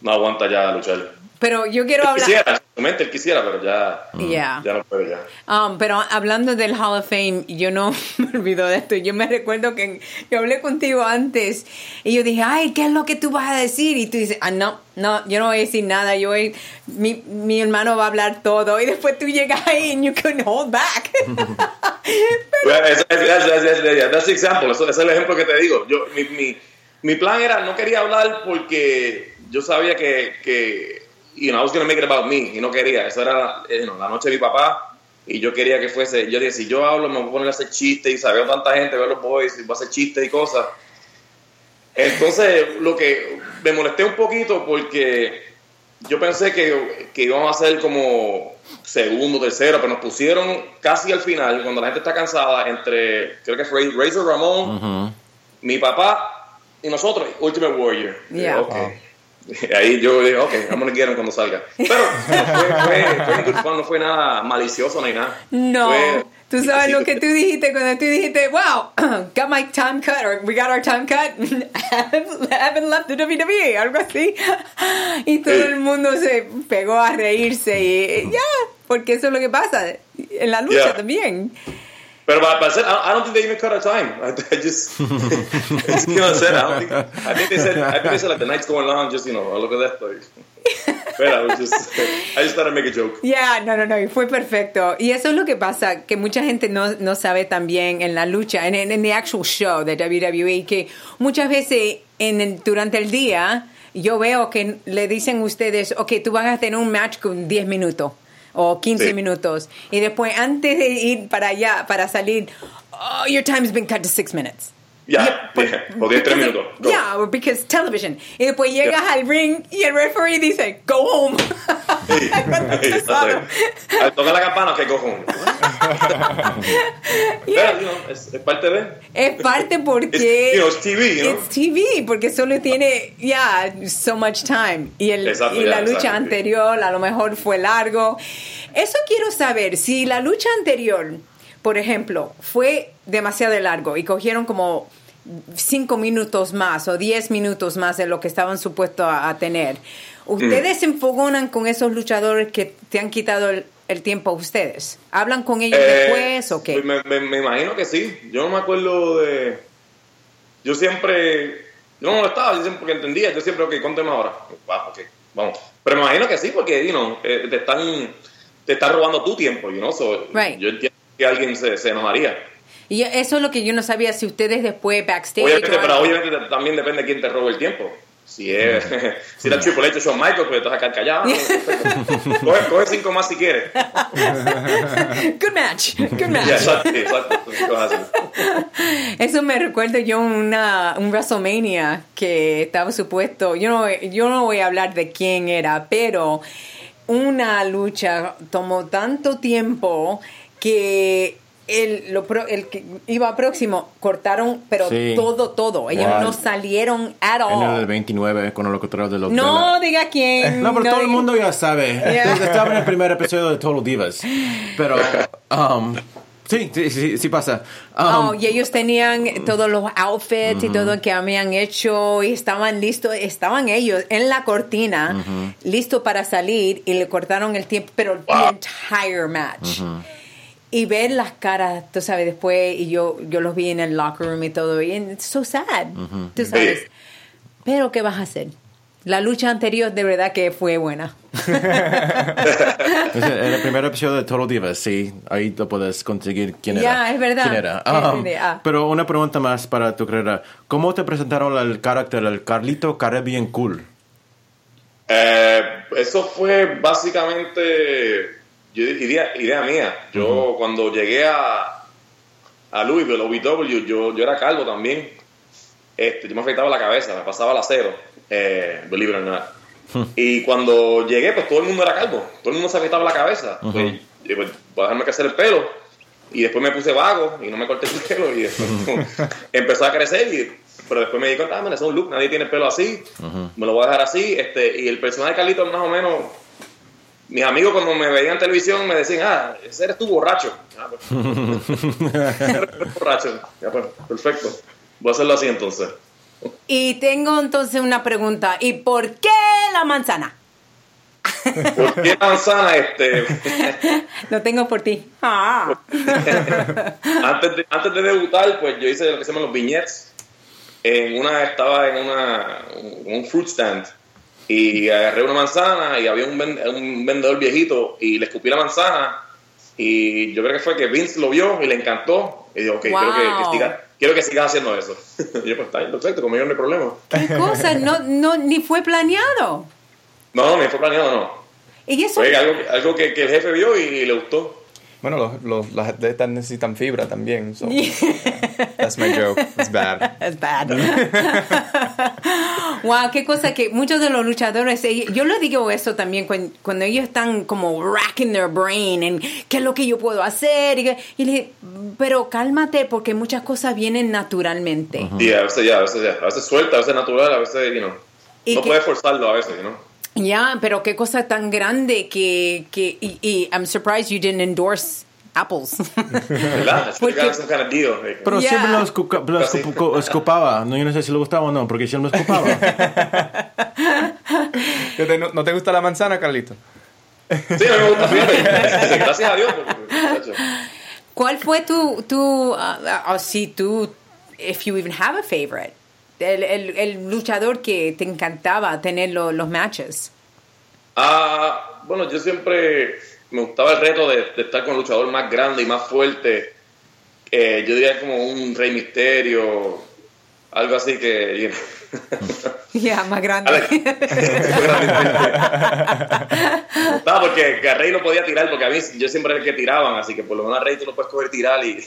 Speaker 5: no aguanta ya luchar.
Speaker 2: Pero yo quiero
Speaker 5: Él
Speaker 2: hablar
Speaker 5: quisiera, en mente él quisiera, pero ya,
Speaker 2: Ya.
Speaker 5: ya no puede ya.
Speaker 2: Um, pero hablando del Hall of Fame, yo no <laughs> me olvido de esto. Yo me recuerdo que yo hablé contigo antes y yo dije, ay, ¿qué es lo que tú vas a decir? Y tú dices, ah, no, no, yo no voy a decir nada. Yo voy, mi, mi hermano va a hablar todo. Y después tú llegas ahí and you couldn't hold back.
Speaker 5: Eso- ese es el ejemplo que te digo. Yo, mi, mi, mi plan era, no quería hablar porque yo sabía que, que you know, I was going to make it about me, y no quería. Eso era you know, la noche de mi papá, y yo quería que fuese, yo dije, si yo hablo me voy a poner a hacer chistes, y sabía tanta gente, veo los boys, y voy a hacer chistes y cosas. Entonces, lo que me molesté un poquito porque yo pensé que, que íbamos a hacer como segundo, tercero, pero nos pusieron casi al final, cuando la gente está cansada, entre, creo que fue Razor Ramón, mi papá y nosotros, Ultimate Warrior.
Speaker 2: Yeah.
Speaker 5: Ok. <laughs> Ahí yo dije, ok, gonna get him cuando salga. Pero fue, fue, fue good fun, no fue nada malicioso ni nada.
Speaker 2: No,
Speaker 5: Fue-
Speaker 2: tú sabes lo que tú dijiste cuando tú dijiste, wow, <clears throat> got my time cut, or we got our time cut, <laughs> haven't haven't left the WWE, algo así. <laughs> Y todo el mundo se pegó a reírse y ya, porque eso es lo que pasa en la lucha
Speaker 5: Yeah.
Speaker 2: también.
Speaker 5: Hacer, I, I don't think they even cut our time. I, <laughs> I just, <laughs> you know what I'm saying? I think, I think they said, I think they said like the night's going on, just, you know, look at that. Like, <laughs> but I was just, I just thought I'd make a joke.
Speaker 2: Ya, no, no, no, fue perfecto. Y eso es lo que pasa, que mucha gente no, no sabe también en la lucha, en, en, en the actual show de WWE, que muchas veces en el- durante el día yo veo que le dicen ustedes, ok, tú vas a tener un match con 10 minutos o 15
Speaker 5: Sí.
Speaker 2: minutos. Y después, antes de ir para allá, para salir, oh, your time's been cut to 6 minutes.
Speaker 5: Ya, yeah, o 10, 3 minutos. Go.
Speaker 2: Yeah, because television. Y después llegas al ring y el referee dice, go home. <laughs>
Speaker 5: Al tocar la campana, que. Pero, you know, es, es parte de.
Speaker 2: Es parte
Speaker 5: It's,
Speaker 2: porque
Speaker 5: you know, it's TV, you know?
Speaker 2: it's TV, porque solo tiene ya so much time. Y, el,
Speaker 5: Exacto,
Speaker 2: y
Speaker 5: ya,
Speaker 2: la lucha
Speaker 5: exacto, sí.
Speaker 2: anterior a lo mejor fue largo. Eso quiero saber, si la lucha anterior, por ejemplo, fue demasiado largo y cogieron como cinco minutos más o diez minutos más de lo que estaban supuestos a, a tener. ¿Ustedes se enfogonan con esos luchadores que te han quitado el, el tiempo a ustedes? ¿Hablan con ellos
Speaker 5: Eh,
Speaker 2: después o qué?
Speaker 5: Me, me- me imagino que sí. Yo no me acuerdo de. Yo siempre. Yo no molestaba, yo siempre porque entendía. Yo siempre, ok, conteme ahora. Ah, vamos. Pero me imagino que sí, porque you know, eh, te están te están robando tu tiempo, you know? So,
Speaker 2: Right.
Speaker 5: Yo entiendo que alguien se, se enojaría.
Speaker 2: Y eso es lo que yo no sabía, si ustedes después backstage...
Speaker 5: Obviamente, pero obviamente te- también depende de quién te robe el tiempo. Si es <laughs> si era Triple H o Shawn Michaels, pues te vas a quedar callado. <laughs> coge, coge cinco más si quieres. <laughs>
Speaker 2: Good match, good match.
Speaker 5: Ya, exacto, exacto.
Speaker 2: Eso me recuerda yo una un WrestleMania que estaba supuesto, yo no, yo no voy a hablar de quién era, pero una lucha tomó tanto tiempo que el, lo pro- el que iba próximo cortaron, pero
Speaker 6: Sí.
Speaker 2: todo, todo. Ellos
Speaker 6: Wow.
Speaker 2: no salieron at
Speaker 6: En el
Speaker 2: all.
Speaker 6: 29, con el locutor de los... de
Speaker 2: No
Speaker 6: la-
Speaker 2: diga quién.
Speaker 6: No, pero todo el
Speaker 2: diga-
Speaker 6: mundo ya sabe. <laughs>
Speaker 2: Yeah.
Speaker 6: Estaba en el primer episodio de Total Divas. Pero, um, sí, sí, sí, sí pasa. Um,
Speaker 2: Oh, y ellos tenían todos los outfits y todo que habían hecho y estaban listos, estaban ellos en la cortina, listos para salir y le cortaron el tiempo, pero the entire match. Y ver las caras, tú sabes, después, y yo, yo los vi en el locker room y todo, y it's so sad, tú sabes. Pero, ¿qué vas a hacer? La lucha anterior de verdad que fue buena. <laughs>
Speaker 6: Es el, el primer episodio de Total Divas, sí, ahí lo puedes conseguir quién era.
Speaker 2: Ya, es verdad.
Speaker 6: quién era.
Speaker 2: Es
Speaker 6: Um,
Speaker 2: verdad.
Speaker 6: pero una pregunta más para tu carrera. ¿Cómo te presentaron el carácter, el Carlito Caribbean Cool?
Speaker 5: Eh, eso fue básicamente yo- idea, idea mía. Yo cuando llegué a, a Louisville, OVW, yo, yo era calvo también. Este, yo me afeitaba la cabeza, me pasaba el acero, eh, believe it or not. <laughs> Y cuando llegué, pues todo el mundo era calvo, todo el mundo se afeitaba la cabeza. Pues, yo, pues, voy a dejarme crecer el pelo. Y después me puse vago y no me corté el pelo. Y después empezó a crecer. Y, pero después me di cuenta, ah, man, es un look, nadie tiene el pelo así. Me lo voy a dejar así. Este, y el personaje de Carlito, más o menos, mis amigos cuando me veían en televisión me decían, ah, ese eres tú borracho. Ah, pues, <laughs> eres borracho. Ya, pues, perfecto. Voy a hacerlo así entonces.
Speaker 2: Y tengo entonces una pregunta, ¿y por qué la manzana?
Speaker 5: ¿Por qué la manzana? Este, <laughs>
Speaker 2: Lo tengo por ti. Ah. <laughs>
Speaker 5: antes, de, antes de debutar, pues yo hice lo que se llaman los vignettes. En una, estaba en una, un, un fruit stand y agarré una manzana y había un, un vendedor viejito y le escupí la manzana y yo creo que fue que Vince lo vio y le encantó y dijo, ok, quiero, que, siga- quiero que sigas haciendo eso. <laughs> y yo, pues está bien, perfecto, conmigo no hay problema.
Speaker 2: ¿Qué cosa? No, no, ni fue planeado.
Speaker 5: No, ni fue planeado, no.
Speaker 2: Y eso,
Speaker 5: Fue algo, algo que, que el jefe vio y le gustó.
Speaker 3: Bueno, los, los, las atletas necesitan fibra también. So. <laughs> That's my joke. It's bad.
Speaker 2: es bad. <laughs> wow, qué cosa que muchos de los luchadores, eh, yo les digo eso también cuando, cuando ellos están como racking their brain en qué es lo que yo puedo hacer. Y, que- y le dije, pero cálmate porque muchas cosas vienen naturalmente.
Speaker 5: Y a veces ya, a veces ya, a veces suelta, a veces natural, a veces, you know, no
Speaker 2: que-
Speaker 5: puedes forzarlo a veces, ¿no?
Speaker 2: Ya, pero qué cosa tan grande que, que y, y I'm surprised you didn't endorse apples. <laughs>
Speaker 5: Like- <laughs>
Speaker 6: Pero
Speaker 2: Yeah.
Speaker 6: siempre lo, escuca- lo escupaba. No, yo no sé si le gustaba o no, porque siempre lo escupaba. <laughs>
Speaker 3: ¿No te, no, no te gusta la manzana, Carlito?
Speaker 5: Sí, me gusta. Gracias a Dios.
Speaker 2: ¿Cuál fue tu, tu, uh, uh, si tú, if you even have a favorite, el, el, el luchador que te encantaba tener lo- los matches?
Speaker 5: Ah, bueno, yo siempre me gustaba el reto de, de estar con un luchador más grande y más fuerte. Eh, yo diría como un Rey Misterio, algo así que... <laughs>
Speaker 2: Ya, más grande. <laughs>
Speaker 5: No, porque que a Rey no podía tirar, porque a mí yo siempre era el que tiraban, así que por lo menos a Rey tú lo puedes coger tirar y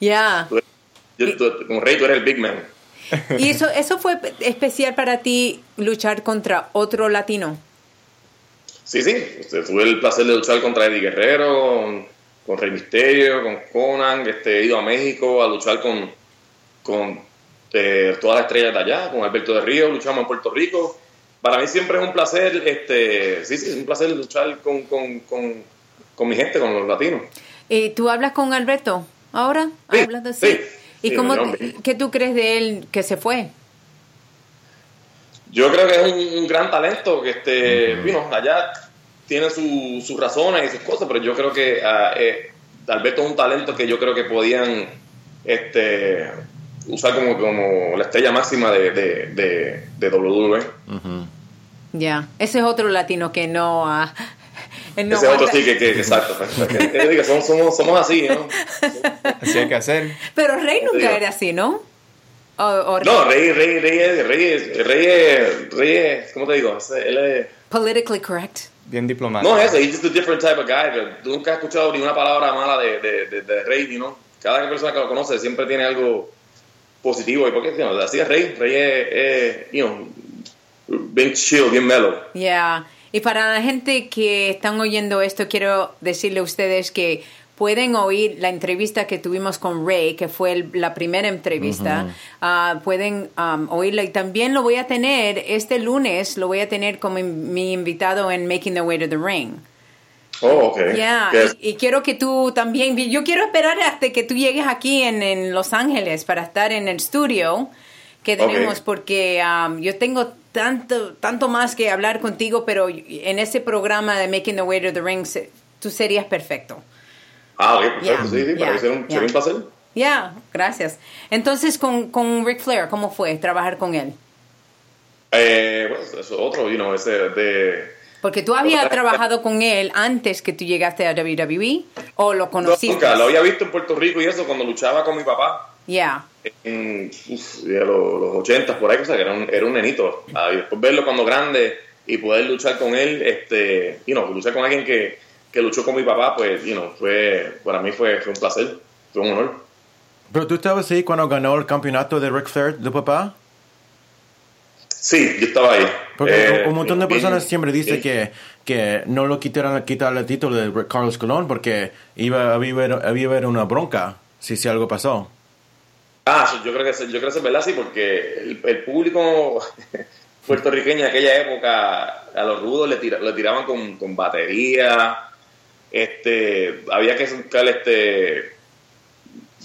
Speaker 2: Ya. <laughs>
Speaker 5: tú- con Rey tú eres el big man.
Speaker 2: ¿Y eso, eso fue especial para ti luchar contra otro latino?
Speaker 5: Sí, sí, este, tuve el placer de luchar contra Eddie Guerrero, con, Rey Misterio, con Conan, este, he ido a México a luchar con, con eh, todas las estrellas de allá, con Alberto de Río, luchamos en Puerto Rico. Para mí siempre es un placer, este, sí, sí, es un placer luchar con, con, con, con mi gente, con los latinos.
Speaker 2: ¿Y tú hablas con Alberto ahora?
Speaker 5: Sí,
Speaker 2: ¿Hablas de-
Speaker 5: sí.
Speaker 2: ¿Y
Speaker 5: Sí,
Speaker 2: cómo, qué tú crees de él que se fue?
Speaker 5: Yo creo que es un, un gran talento que este, bueno, allá tiene su- sus razones y sus cosas, pero yo creo que ah, eh, Alberto es un talento que yo creo que podían este, usar como, como la estrella máxima de, de, de, de WWE.
Speaker 2: Ya, ese es otro latino que no... él no
Speaker 5: Ese otro sí que, que, exacto. pues, <laughs> que- somos, somos, somos así, ¿no?
Speaker 3: Así hay que hacer.
Speaker 2: Pero Rey nunca era así, ¿no? O- o
Speaker 5: No, Rey, Rey, Rey, es- Rey, es- Rey, es- Rey, es- ¿cómo te digo? Él es...
Speaker 2: Politically correct.
Speaker 3: Bien diplomático.
Speaker 5: No es he's just a different type of guy. pero Tú nunca has escuchado ni una palabra mala de, de, de, de Rey, ¿no? Cada persona que lo conoce siempre tiene algo positivo. ¿Y por qué? You know, así es Rey. Rey es, es, you know, bien chill, bien mellow.
Speaker 2: Ya. Y para la gente que están oyendo esto, quiero decirle a ustedes que pueden oír la entrevista que tuvimos con Ray, que fue el- la primera entrevista. Ah, pueden um, oírla y también lo voy a tener este lunes, lo voy a tener como in- mi invitado en Making the Way to the Ring.
Speaker 5: Oh, ok.
Speaker 2: Ya,
Speaker 5: Que es-
Speaker 2: y, y quiero que tú también, yo quiero esperar hasta que tú llegues aquí en, en Los Ángeles para estar en el estudio que tenemos,
Speaker 5: Ok.
Speaker 2: porque um, yo tengo tanto, tanto más que hablar contigo, pero en ese programa de Making the Way to the Ring, se- tú serías perfecto.
Speaker 5: Ah, ok, perfecto.
Speaker 2: Ya,
Speaker 5: Sí, sí, para
Speaker 2: ya,
Speaker 5: mí sería un,
Speaker 2: ya.
Speaker 5: sería un placer.
Speaker 2: Ya, gracias. Entonces, con, con Ric Flair, ¿cómo fue trabajar con él?
Speaker 5: Eh, bueno, eso es otro, you know, ese de...
Speaker 2: Porque tú habías trabajado con él antes que tú llegaste a WWE o lo
Speaker 5: No,
Speaker 2: conociste.
Speaker 5: nunca, lo había visto en Puerto Rico y eso cuando luchaba con mi papá.
Speaker 2: Ya.
Speaker 5: En uf, de los, los 80 por ahí, que era un, era un nenito. Ah, y después verlo cuando grande y poder luchar con él, este, you know, luchar con alguien que, que luchó con mi papá, pues, you know, fue, para mí fue, fue un placer, fue un honor.
Speaker 6: Pero tú estabas ahí cuando ganó el campeonato de Ric Flair, de papá.
Speaker 5: Sí, yo estaba ahí.
Speaker 6: Porque
Speaker 5: Eh,
Speaker 6: un- montón de personas siempre dicen
Speaker 5: bien.
Speaker 6: que, que no lo quitaran quitar el título de Carlos Colón porque iba, había, haber- había haber una bronca si, si algo pasó.
Speaker 5: Ah, yo creo que yo creo que es verdad, sí, porque el, el público <laughs> puertorriqueño en aquella época a los rudos le, tira- le tiraban con, con batería, este, había que buscar este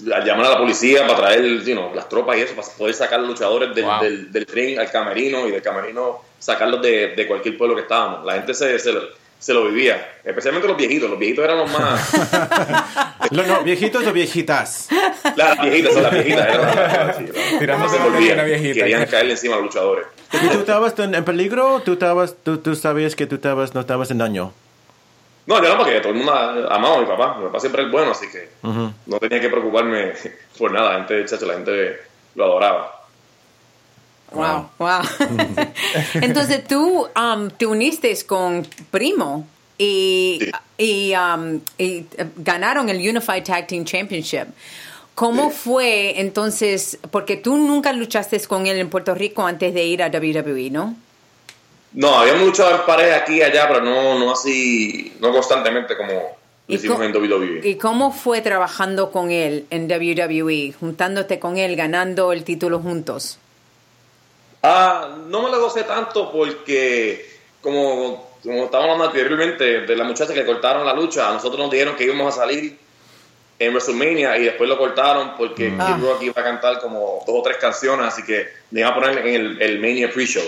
Speaker 5: llamar a la policía para traer you know, las tropas y eso, para poder sacar los luchadores del,
Speaker 3: Wow.
Speaker 5: del, del ring al camerino y del camerino sacarlos de, de cualquier pueblo que estábamos. La gente se, se lo vivía, especialmente los viejitos, los viejitos eran los más... <laughs>
Speaker 6: Lo- no, ¿Viejitos o viejitas?
Speaker 5: las viejitas, son las viejitas. Eran las, sí, ¿no? <laughs>
Speaker 3: Tirándose
Speaker 5: volvían,
Speaker 3: una viejita.
Speaker 5: Querían caerle encima a los luchadores.
Speaker 6: ¿Y tú estabas en, en peligro? ¿Tú, estabas, tú, ¿Tú sabías que tú estabas, no estabas en daño?
Speaker 5: No, yo no, porque todo el mundo amaba a mi papá. Mi papá siempre es bueno, así que no tenía que preocuparme <laughs> por nada. La gente, chacho, la gente lo adoraba.
Speaker 2: Wow, wow. <laughs> Entonces tú um, te uniste con Primo y, y, um, y, eh, ganaron el Unified Tag Team Championship. ¿Cómo fue entonces? Porque tú nunca luchaste con él en Puerto Rico antes de ir a WWE, ¿no?
Speaker 5: No, habíamos luchado en pareja aquí y allá, pero no, no así, no constantemente como lo
Speaker 2: ¿Y
Speaker 5: hicimos
Speaker 2: co-
Speaker 5: en WWE.
Speaker 2: ¿Y cómo fue trabajando con él en WWE, juntándote con él, ganando el título juntos?
Speaker 5: Ah, no me lo gocé tanto porque, como, como estábamos hablando anteriormente, de la muchacha que cortaron la lucha, a nosotros nos dijeron que íbamos a salir en WrestleMania y después lo cortaron porque
Speaker 2: Ah.
Speaker 5: Kid Rock iba a cantar como dos o tres canciones, así que me iban a poner en el, el Mania pre-show.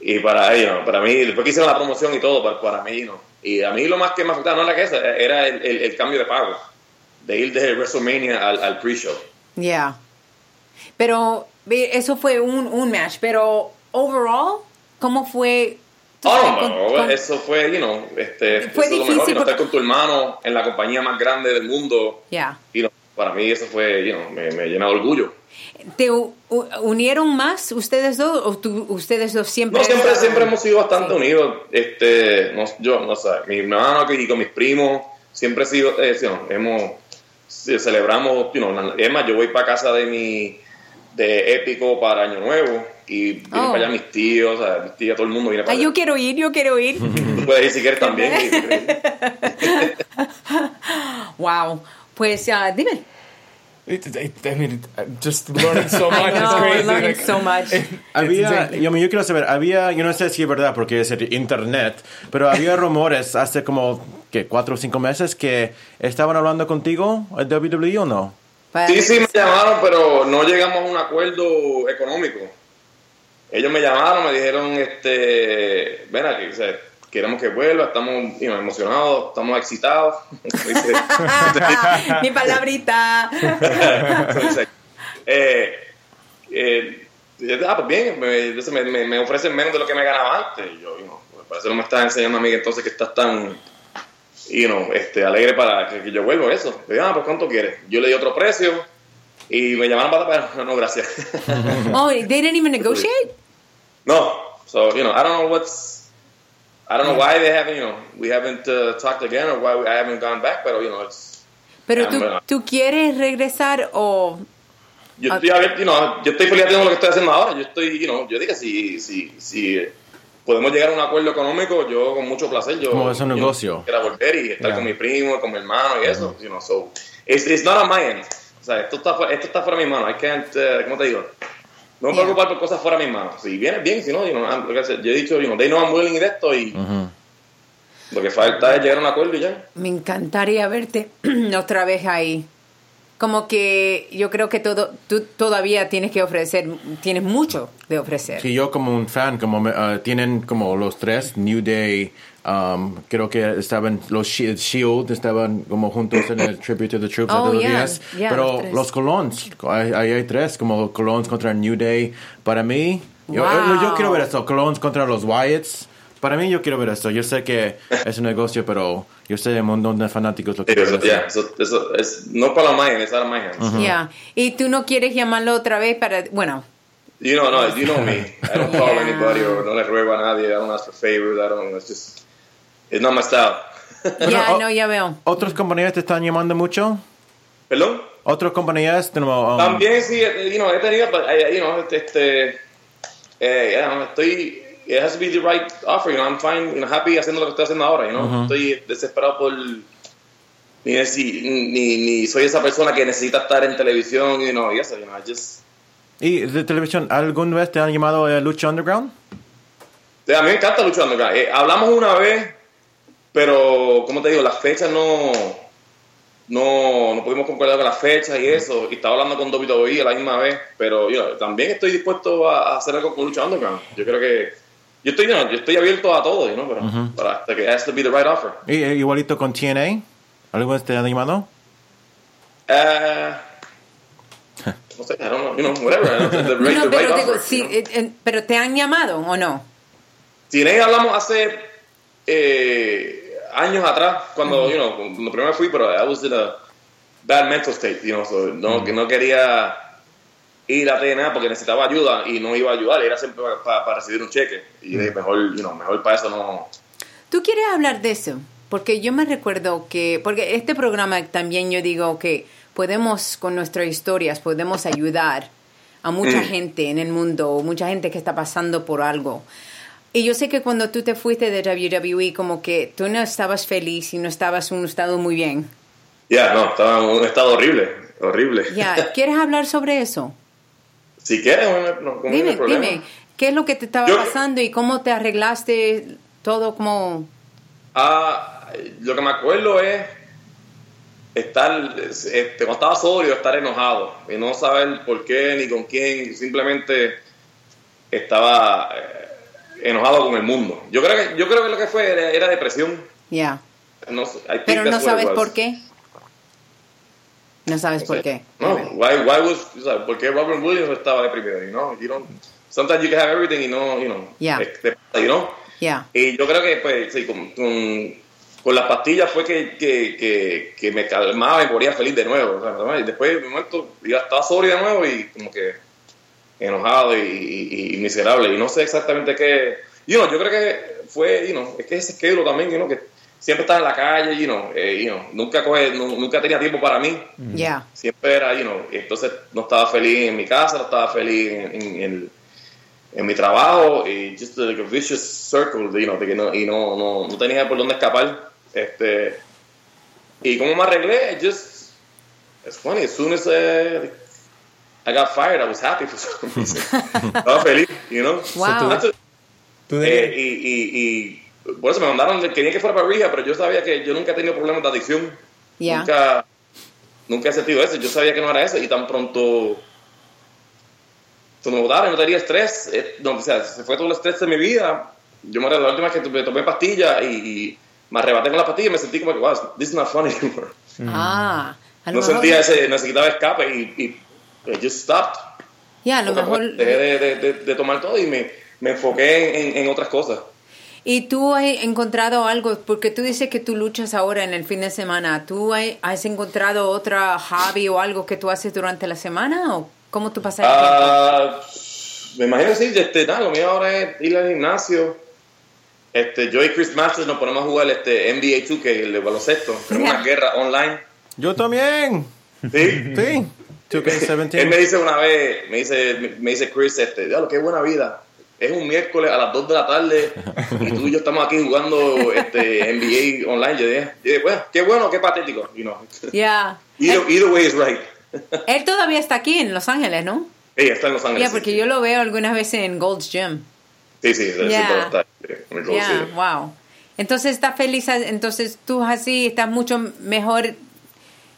Speaker 5: Y para ellos, para mí, después que hicieron la promoción y todo, para, para mí, no. Y a mí lo más que me afectaba no era que eso, era el, el- el cambio de pago, de ir de WrestleMania al, al pre-show.
Speaker 2: Ya. Pero eso fue un, un match, pero overall, ¿cómo fue?
Speaker 5: Oh,
Speaker 2: sabes, con- con-
Speaker 5: eso fue, you know, este,
Speaker 2: Fue
Speaker 5: eso es lo
Speaker 2: difícil
Speaker 5: mejor,
Speaker 2: porque-
Speaker 5: estar con tu hermano en la compañía más grande del mundo.
Speaker 2: Ya.
Speaker 5: Y no, para mí eso fue, you know, me, me llena de orgullo.
Speaker 2: ¿Te unieron más ustedes dos o tú- ustedes dos siempre?
Speaker 5: No, siempre,
Speaker 2: estaban-
Speaker 5: siempre hemos sido bastante
Speaker 2: Sí.
Speaker 5: unidos. Este, no, yo, no sé, mi hermano y con mis primos, siempre he sido, eh, hemos, celebramos, you know, es más, yo voy para casa de mi, de Épico para Año Nuevo y vienen
Speaker 2: Oh.
Speaker 5: para allá mis tíos, o sea, mis tías, todo el mundo viene para
Speaker 2: Ay,
Speaker 5: allá.
Speaker 2: yo quiero ir, yo quiero ir.
Speaker 5: Tú puedes ir si quieres también. <laughs>
Speaker 2: wow. Pues ah, dime.
Speaker 3: It- it- I mean, just learning so <laughs> much.
Speaker 2: I
Speaker 3: It's
Speaker 2: know,
Speaker 3: crazy.
Speaker 2: learning
Speaker 3: like-
Speaker 2: so much.
Speaker 6: Había, yo, yo quiero saber, había, yo no sé si es verdad porque es el internet, pero había rumores hace como, que cuatro o cinco meses que estaban hablando contigo, el WWE o no?
Speaker 2: Para
Speaker 5: Sí, sí, me llamaron, pero no llegamos a un acuerdo económico. Ellos me llamaron, me dijeron, este, ven aquí, o sea, queremos que vuelva, estamos emocionados, estamos excitados. <laughs> <laughs>
Speaker 2: Mi palabrita.
Speaker 5: Entonces, eh, eh, ah, pues bien, me, entonces me, me- ofrecen menos de lo que me ganaba antes. Y yo, me parece que no me estás enseñando a mí entonces que estás tan, you know, este, alegre para que, que yo vuelva a eso. Le digo, ah, pues ¿cuánto quieres? Yo le di otro precio y me llamaron para, para no, gracias. <laughs>
Speaker 2: Oh, they didn't even negotiate?
Speaker 5: no, so, you know, I don't know what's, I don't know why they haven't, you know, we haven't uh, talked again or why we, I haven't gone back, pero, you know, it's,
Speaker 2: Pero tú, tú quieres regresar o...
Speaker 5: Yo estoy, abierto, you know, yo estoy feliz haciendo lo que estoy haciendo ahora. Yo estoy, you know, yo digo, si, si, si podemos llegar a un acuerdo económico, yo con mucho placer, yo
Speaker 6: Como es un negocio.
Speaker 5: quiero volver y estar
Speaker 3: Yeah.
Speaker 5: con mi primo, con mi hermano y eso, you know, so, it's, it's not on my end. O sea, esto está, esto está fuera de mi mano. I can't, uh, ¿cómo te digo? No me
Speaker 2: Yeah.
Speaker 5: preocupar por cosas fuera de mis manos. Si viene bien, si no, you know, I'm- like I said, yo he dicho, you know, they know I'm willing de esto y lo que falta es llegar a un acuerdo y ya.
Speaker 2: Me encantaría verte <clears throat> otra vez ahí. Como que yo creo que todo, tú todavía tienes que ofrecer, tienes mucho de ofrecer.
Speaker 6: Sí, yo como un fan, como me- ah, tienen como los tres, New Day, um, creo que estaban, los Shi- Shield estaban como juntos en el Tribute to the Troops
Speaker 2: Oh, yeah,
Speaker 6: días,
Speaker 2: yeah,
Speaker 6: pero
Speaker 2: los
Speaker 6: los Colons, ahí hay, hay tres, como Colons contra New Day, para mí, yo, yo quiero ver esto, Colons contra los Wyatts, para mí yo quiero ver esto, yo sé que es un negocio, pero yo sé un montón de fanáticos lo que
Speaker 5: Eso, yeah, eso, eso es, no para my hand, it's out of my hands.
Speaker 2: Ya. Y tú no quieres llamarlo otra vez para, bueno,
Speaker 5: You know, no, you know me. I don't <laughs> call
Speaker 2: Yeah.
Speaker 5: anybody or no le ruego a nadie. I don't ask for favors. I don't. It's just, it's not my style. <laughs>
Speaker 2: ya no, ya veo.
Speaker 6: ¿Otras compañías te están llamando mucho?
Speaker 5: ¿Perdón?
Speaker 6: ¿Otras compañías? um,
Speaker 5: También sí, you know, he tenido, but, eh, you know, este, este eh, know, estoy, it has to be the right offer, you know, I'm fine, you know, happy haciendo lo que estoy haciendo ahora, you know, estoy desesperado por, ni, ni, ni soy esa persona que necesita estar en televisión, you know, y eso, you know, I just,
Speaker 6: ¿Y de televisión, alguna vez te han llamado a Lucha Underground?
Speaker 5: Sí, a mí me encanta Lucha Underground. Eh, hablamos una vez, pero, como te digo, las fechas no, no, no pudimos concordar con las fechas y eso. Y estaba hablando con WWE a la misma vez, pero yo también estoy dispuesto a, a hacer algo con Lucha Underground. Yo creo que yo estoy, know, yo estoy abierto a todo, you know, pero, pero hasta que it has to be the right offer.
Speaker 6: ¿Y, eh, igualito con TNA? ¿Alguna vez te han llamado?
Speaker 5: Eh, no sé, I don't know, you know, whatever. the, right-
Speaker 2: No,
Speaker 5: the
Speaker 2: pero,
Speaker 5: right
Speaker 2: digo,
Speaker 5: offer,
Speaker 2: sí,
Speaker 5: you know.
Speaker 2: eh, pero te han llamado o no?
Speaker 5: TNA hablamos hace eh, años atrás, cuando, you know, cuando primero fui, pero I was in a bad mental state, you know, so no, que no quería ir a TNA porque necesitaba ayuda y no iba a ayudar, era siempre para recibir un cheque. Y dije, mejor, you know, mejor para eso no...
Speaker 2: ¿Tú quieres hablar de eso? Porque yo me recuerdo que, porque este programa también yo digo que podemos, con nuestras historias, podemos ayudar a mucha gente en el mundo, mucha gente que está pasando por algo. Y yo sé que cuando tú te fuiste de WWE, como que tú no estabas feliz y no estabas en un estado muy bien.
Speaker 5: Ya, no, estaba en un estado horrible, horrible.
Speaker 2: Ya, ¿quieres hablar sobre eso?
Speaker 5: Si quieres, no, no,
Speaker 2: Dime,
Speaker 5: problema.
Speaker 2: dime, ¿qué es lo que te estaba
Speaker 5: Yo-
Speaker 2: pasando y cómo te arreglaste todo como...
Speaker 5: Ah, lo que me acuerdo es estar, este, cuando estaba sobrio, estar enojado y no saber por qué ni con quién, simplemente estaba eh, enojado con el mundo. Yo creo que, yo creo que lo que fue era, era depresión.
Speaker 2: Ya.
Speaker 5: No,
Speaker 2: Pero no sabes
Speaker 5: was.
Speaker 2: por qué. No sabes por qué.
Speaker 5: No, why, why was, o sea, ¿por qué Robert Williams estaba deprimido? You know, you don't, sometimes you can have everything y no, you know,
Speaker 2: Yeah.
Speaker 5: este, you know.
Speaker 2: Ya.
Speaker 5: Y yo creo que, pues, sí, con, con, con las pastillas fue que, que, que, que me calmaba y ponía feliz de nuevo. o sea, después, de momento, ya estaba sobrio de nuevo y como que enojado y, y- y miserable. Y no sé exactamente qué. You know, yo creo que fue, you know, es que ese schedule también, you know, que siempre estaba en la calle, you know, eh, you know, nunca, coge, nu- nunca tenía tiempo para mí. Siempre era, you know, y entonces no estaba feliz en mi casa, no estaba feliz en, en, en- en mi trabajo y just like a vicious circle, you know, de que no, y no, no, no tenía por dónde escapar. Este, y cómo me arreglé, just, it's funny, as soon as uh, I got fired, I was happy for some reason. <laughs> Estaba feliz, you know.
Speaker 2: Wow.
Speaker 3: Tú
Speaker 5: Eh, y, y por eso me mandaron, quería que fuera para Rija, pero yo sabía que yo nunca he tenido problemas de adicción.
Speaker 2: Ya.
Speaker 5: Nunca, nunca he sentido eso. Yo sabía que no era eso y tan pronto se me botaron, no tenía estrés. eh, no, o sea, se fue todo el estrés de mi vida. Yo me la última vez que me tomé pastillas y, y me arrebaté con la pastilla y me sentí como que, wow, this is not funny <laughs> anymore.
Speaker 2: Ah, a lo
Speaker 5: No
Speaker 2: mejor.
Speaker 5: sentía ese, necesitaba escape y, y it just stopped.
Speaker 2: Ya, a lo
Speaker 5: Porque,
Speaker 2: mejor.
Speaker 5: Dejé de, de- de- de tomar todo y me, me enfoqué en, en otras cosas.
Speaker 2: ¿Y tú has encontrado algo? Porque tú dices que tú luchas ahora en el fin de semana. ¿Tú hay- has encontrado otra hobby o algo que tú haces durante la semana? ¿O cómo tú pasas el tiempo?
Speaker 5: Ah, me imagino que sí, este, nada, lo mío ahora es ir al gimnasio. Este, yo y Chris Masters nos ponemos a jugar este NBA 2K, el de baloncesto. Tenemos una guerra online.
Speaker 6: Yo también.
Speaker 5: ¿Sí?
Speaker 6: Sí. 2K17.
Speaker 5: Él me dice una vez, me dice, me, me dice Chris, este, diablo, qué buena vida. Es un miércoles a las 2 de la tarde <laughs> y tú y yo estamos aquí jugando este, NBA online. Yo dije, bueno, qué bueno, qué patético. You know.
Speaker 2: Ya. <laughs>
Speaker 5: either, either way is right. <laughs>
Speaker 2: Él todavía está aquí en Los Ángeles, ¿no?
Speaker 5: Ella está en Los Ángeles.
Speaker 2: Ya, porque yo lo veo algunas veces en Gold's Gym.
Speaker 5: Sí, sí, sí, sí, todo está en
Speaker 2: wow. Entonces estás feliz, entonces tú así estás mucho mejor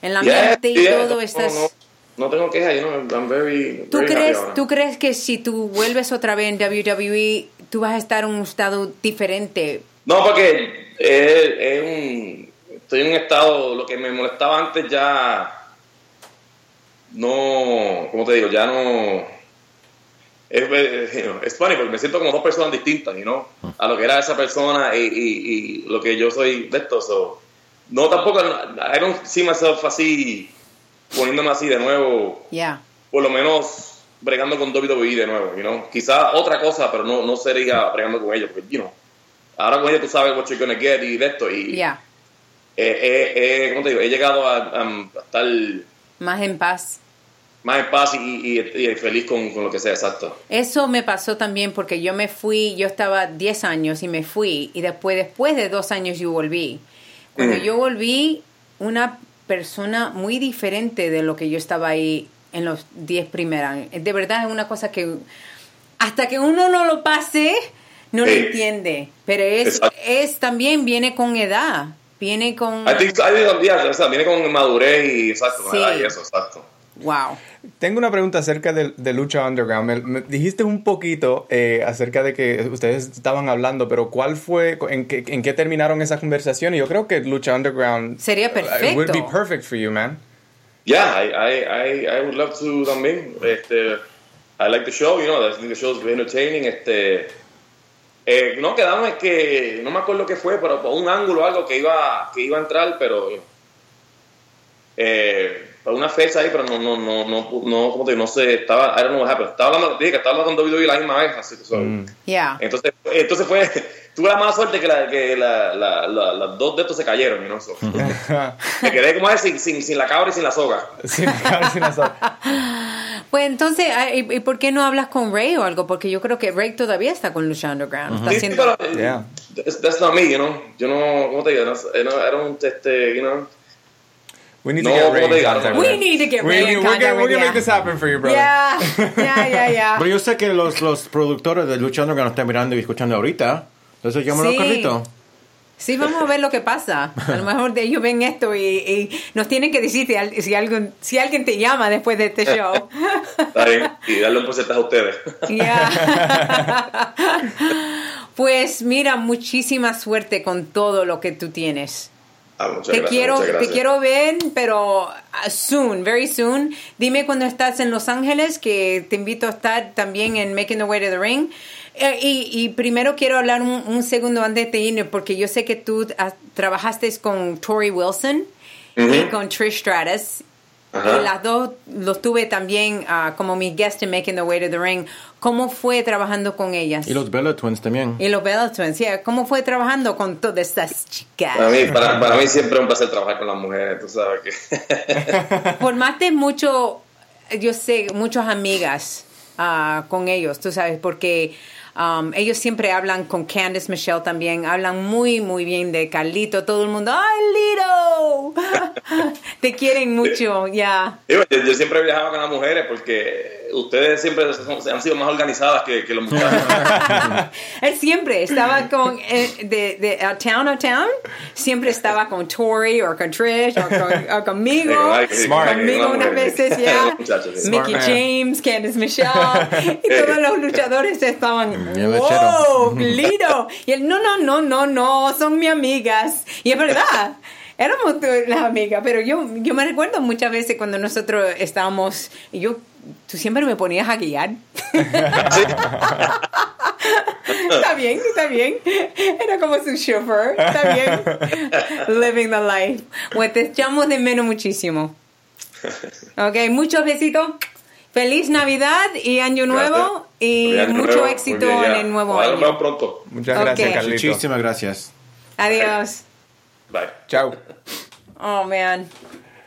Speaker 2: en la
Speaker 5: Yeah,
Speaker 2: mente y
Speaker 5: yeah,
Speaker 2: todo,
Speaker 5: no,
Speaker 2: estás...
Speaker 5: No, no tengo quejas, you know, I'm very,
Speaker 2: ¿Tú
Speaker 5: very happy
Speaker 2: crees,
Speaker 5: ahora.
Speaker 2: ¿Tú crees que si tú vuelves otra vez en WWE, tú vas a estar en un estado diferente?
Speaker 5: No, porque es, es un, estoy en un estado, lo que me molestaba antes ya no, ¿cómo te digo? Ya no... Es, es, funny porque me siento como dos personas distintas, you know, a lo que era esa persona y, y, y lo que yo soy de esto. So. No, tampoco, I don't see myself así, poniéndome así de nuevo,
Speaker 2: Ya.
Speaker 5: por lo menos bregando con WWE de nuevo, you know. Quizá otra cosa, pero no, no sería bregando con ellos, porque, you know, ahora con ellos tú sabes what you're gonna get y de esto, y
Speaker 2: Ya.
Speaker 5: eh, eh, eh, ¿cómo te digo? He llegado a, a- a estar
Speaker 2: Más en paz.
Speaker 5: más en paz y, y- y feliz con, con lo que sea, exacto.
Speaker 2: Eso me pasó también porque yo me fui, yo estaba 10 años y me fui y después, después de dos años yo volví. Cuando
Speaker 5: Mm.
Speaker 2: yo volví, una persona muy diferente de lo que yo estaba ahí en los 10 primeros años. De verdad es una cosa que hasta que uno no lo pase, no lo entiende. Pero es, es también viene con edad, viene con...
Speaker 5: I think, I think, yeah, o sea, viene con madurez y exacto, con
Speaker 2: Sí.
Speaker 5: edad y eso, exacto.
Speaker 2: Wow.
Speaker 1: Tengo una pregunta acerca de, de Lucha Underground. Me, me dijiste un poquito eh, acerca de que ustedes estaban hablando, pero ¿cuál fue, en qué, en qué terminaron esa conversación? Y yo creo que Lucha Underground
Speaker 2: Sería
Speaker 1: uh, It would be
Speaker 2: perfecto.
Speaker 1: perfect for you, man.
Speaker 5: Yeah, I, I, I, I would love to también. Este, I like the show, you know, I think the show is very entertaining. Este, eh, no, quedamos en que, no me acuerdo qué fue, pero por un ángulo o algo que iba, que iba a entrar, pero, you know, eh, para una fecha ahí, pero no, no, no, no, no, ¿cómo te digo? No sé, estaba, I don't know what happened. Estaba hablando, dije que estaba hablando con WWE la misma vez, así que, so,
Speaker 2: Yeah.
Speaker 5: entonces, entonces fue, <laughs> tuve la mala suerte que, la, que la, la, la- las dos de estos se cayeron, know, so. <laughs> Me quedé como es, sin, sin, sin la cabra y sin la soga.
Speaker 1: Sí, casi no sabe.
Speaker 2: Pues entonces, ah, ¿y y por qué no hablas con Ray o algo? Porque yo creo que Ray todavía está con Lucha Underground. Está
Speaker 5: Sí,
Speaker 2: haciendo...
Speaker 5: pero, eh,
Speaker 1: Yeah.
Speaker 5: that's, that's not me, you know. Yo no, ¿cómo te digo? No, eh, no, I don't, este, you know.
Speaker 1: We need
Speaker 5: No,
Speaker 1: to get Ray
Speaker 5: ¿cómo te
Speaker 1: in contact
Speaker 2: We
Speaker 1: with him.
Speaker 2: need to get
Speaker 1: We-
Speaker 2: Ray in
Speaker 1: we're
Speaker 2: contact
Speaker 1: gonna-
Speaker 2: with
Speaker 1: We're gonna make this happen for you, brother.
Speaker 2: Ya, ya, ya, ya.
Speaker 6: Pero yo sé que los, los productores de Lucha Underground están mirando y escuchando ahorita. Entonces llámalo
Speaker 2: Sí.
Speaker 6: Carlito.
Speaker 2: Sí, vamos a ver lo que pasa. A lo mejor de ellos ven esto y, y nos tienen que decir si, si, alguien, si alguien te llama después de este show. <laughs>
Speaker 5: Está bien. Y darle un porcentaje a ustedes.
Speaker 2: Ya. <laughs> Pues mira, muchísima suerte con todo lo que tú tienes.
Speaker 5: Ah,
Speaker 2: Te
Speaker 5: gracias,
Speaker 2: quiero, te quiero ver, pero uh, soon, very soon. Dime cuando estás en Los Ángeles, que te invito a estar también en Making the Way to the Ring. Eh, y, y primero quiero hablar un, un segundo antes de irme, porque yo sé que tú ah, trabajaste con Tori Wilson y
Speaker 5: Ujú.
Speaker 2: con Trish Stratus.
Speaker 5: Ajá.
Speaker 2: Y las dos los tuve también ah, como mi guest en Making the Way to the Ring. ¿Cómo fue trabajando con ellas?
Speaker 6: Y los Bella Twins también.
Speaker 2: Y los Bella Twins, yeah. ¿Cómo fue trabajando con todas estas chicas?
Speaker 5: Para mí, para, para mí siempre es un placer trabajar con las mujeres, tú sabes que... <laughs>
Speaker 2: Formaste mucho, yo sé, muchas amigas ah, con ellos, tú sabes, porque um, ellos siempre hablan con Candice Michelle también, hablan muy, muy bien de Carlito, todo el mundo, ¡ay, Lito! <laughs> Te quieren mucho, ya.
Speaker 5: Digo, yo, yo siempre viajaba con las mujeres porque ustedes siempre son- han sido más organizadas que, que los muchachos. <laughs>
Speaker 2: Él siempre estaba con, eh, de, de a Town a Town, siempre estaba con Tori o con Trish o, con- o conmigo.
Speaker 3: Smart.
Speaker 2: Conmigo
Speaker 5: qué-
Speaker 2: unas veces ya.
Speaker 5: Sí.
Speaker 2: Mickey
Speaker 3: man.
Speaker 2: James, Candice Michelle. Y todos los luchadores estaban,
Speaker 6: Bien
Speaker 2: wow, lindo. Y él, no, no, no, no, no, son mis amigas. Y es verdad. Éramos tu- las amigas, pero yo, yo me recuerdo muchas veces cuando nosotros estábamos, y yo, tú siempre me ponías a guiar. <laughs> está bien, está bien. Era como su chauffeur, está bien. Living the life. Pues te echamos de menos muchísimo. Ok, muchos besitos. Feliz Navidad y Año Nuevo y mucho éxito
Speaker 5: bien,
Speaker 2: en el nuevo
Speaker 5: Ojalá Nos vemos
Speaker 2: año.
Speaker 5: pronto.
Speaker 3: Muchas gracias, Carlito.
Speaker 6: Muchísimas gracias.
Speaker 2: Adiós.
Speaker 5: Bye.
Speaker 3: Chao.
Speaker 2: Oh, man.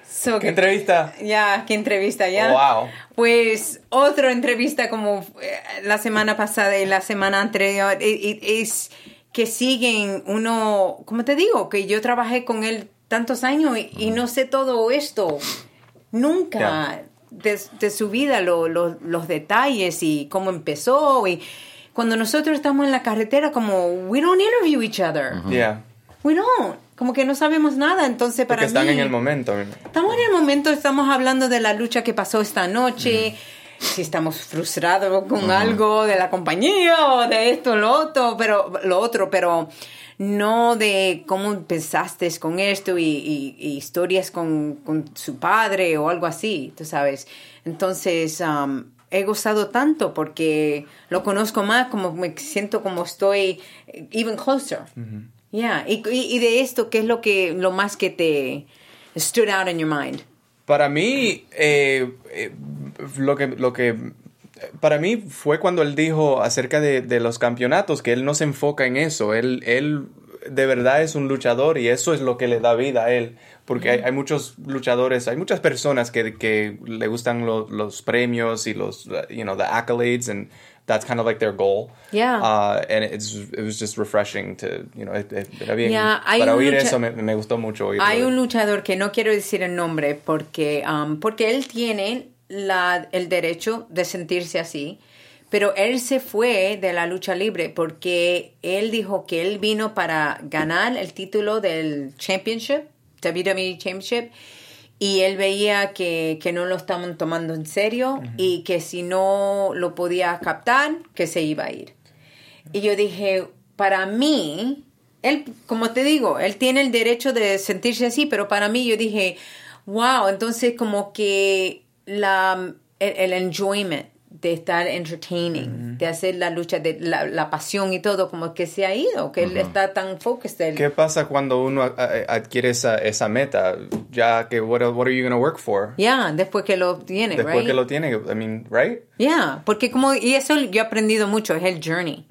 Speaker 2: So
Speaker 3: ¿Qué
Speaker 2: good.
Speaker 3: entrevista?
Speaker 2: Ya, qué entrevista, ya.
Speaker 3: Wow.
Speaker 2: Pues otra entrevista como eh, la semana pasada y la semana anterior e- e- es que siguen uno, como te digo, que yo trabajé con él tantos años y, y no sé todo esto. Nunca. De, de su vida, lo- lo- los detalles y cómo empezó. Y cuando nosotros estamos en la carretera, como, we don't interview each other.
Speaker 3: Yeah.
Speaker 2: We don't. Como que no sabemos nada. Entonces, para
Speaker 3: Porque están
Speaker 2: mí.
Speaker 3: en el momento.
Speaker 2: Estamos en el momento, estamos hablando de la lucha que pasó esta noche, si estamos frustrados con algo de la compañía o de esto, lo otro, pero lo otro, pero no de cómo empezaste con esto y, y- y historias con, con su padre o algo así, tú sabes. Entonces, um, he gozado tanto porque lo conozco más, como me siento como estoy eh, even closer. Yeah. Y, y- de esto, ¿qué es lo que lo más que te stood out in your mind?
Speaker 3: Para mí, eh, eh, lo que, lo que, para mí fue cuando él dijo acerca de, de los campeonatos, que él no se enfoca en eso, él, él de verdad es un luchador y eso es lo que le da vida a él, porque hay, hay muchos luchadores, hay muchas personas que, que le gustan lo- los premios y los, you know, the accolades and that's kind of like their goal.
Speaker 2: Yeah.
Speaker 3: Uh, and it's, it was just refreshing to, you know, era bien,
Speaker 2: Yeah,
Speaker 3: para oír
Speaker 2: lucha-
Speaker 3: eso me, me gustó mucho oírlo.
Speaker 2: Hay un luchador que no quiero decir el nombre porque, um, porque él tiene la, el derecho de sentirse así, pero él se fue de la lucha libre porque él dijo que él vino para ganar el título del Championship, WWE Championship, y él veía que, que no lo estaban tomando en serio y que si no lo podía captar, que se iba a ir. Y yo dije, para mí, él, como te digo, él tiene el derecho de sentirse así, pero para mí yo dije, wow, entonces como que la, el, el enjoyment de estar entertaining, de hacer la lucha, de la, la pasión y todo, como que se ha ido, que él está tan focused.
Speaker 3: ¿Qué pasa cuando uno adquiere esa, esa meta? Ya que, what, what are you going to work for?
Speaker 2: Ya, después que lo tiene,
Speaker 3: Después
Speaker 2: right?
Speaker 3: que lo tiene, I mean, right?
Speaker 2: Ya, porque como, y eso yo he aprendido mucho, es el journey.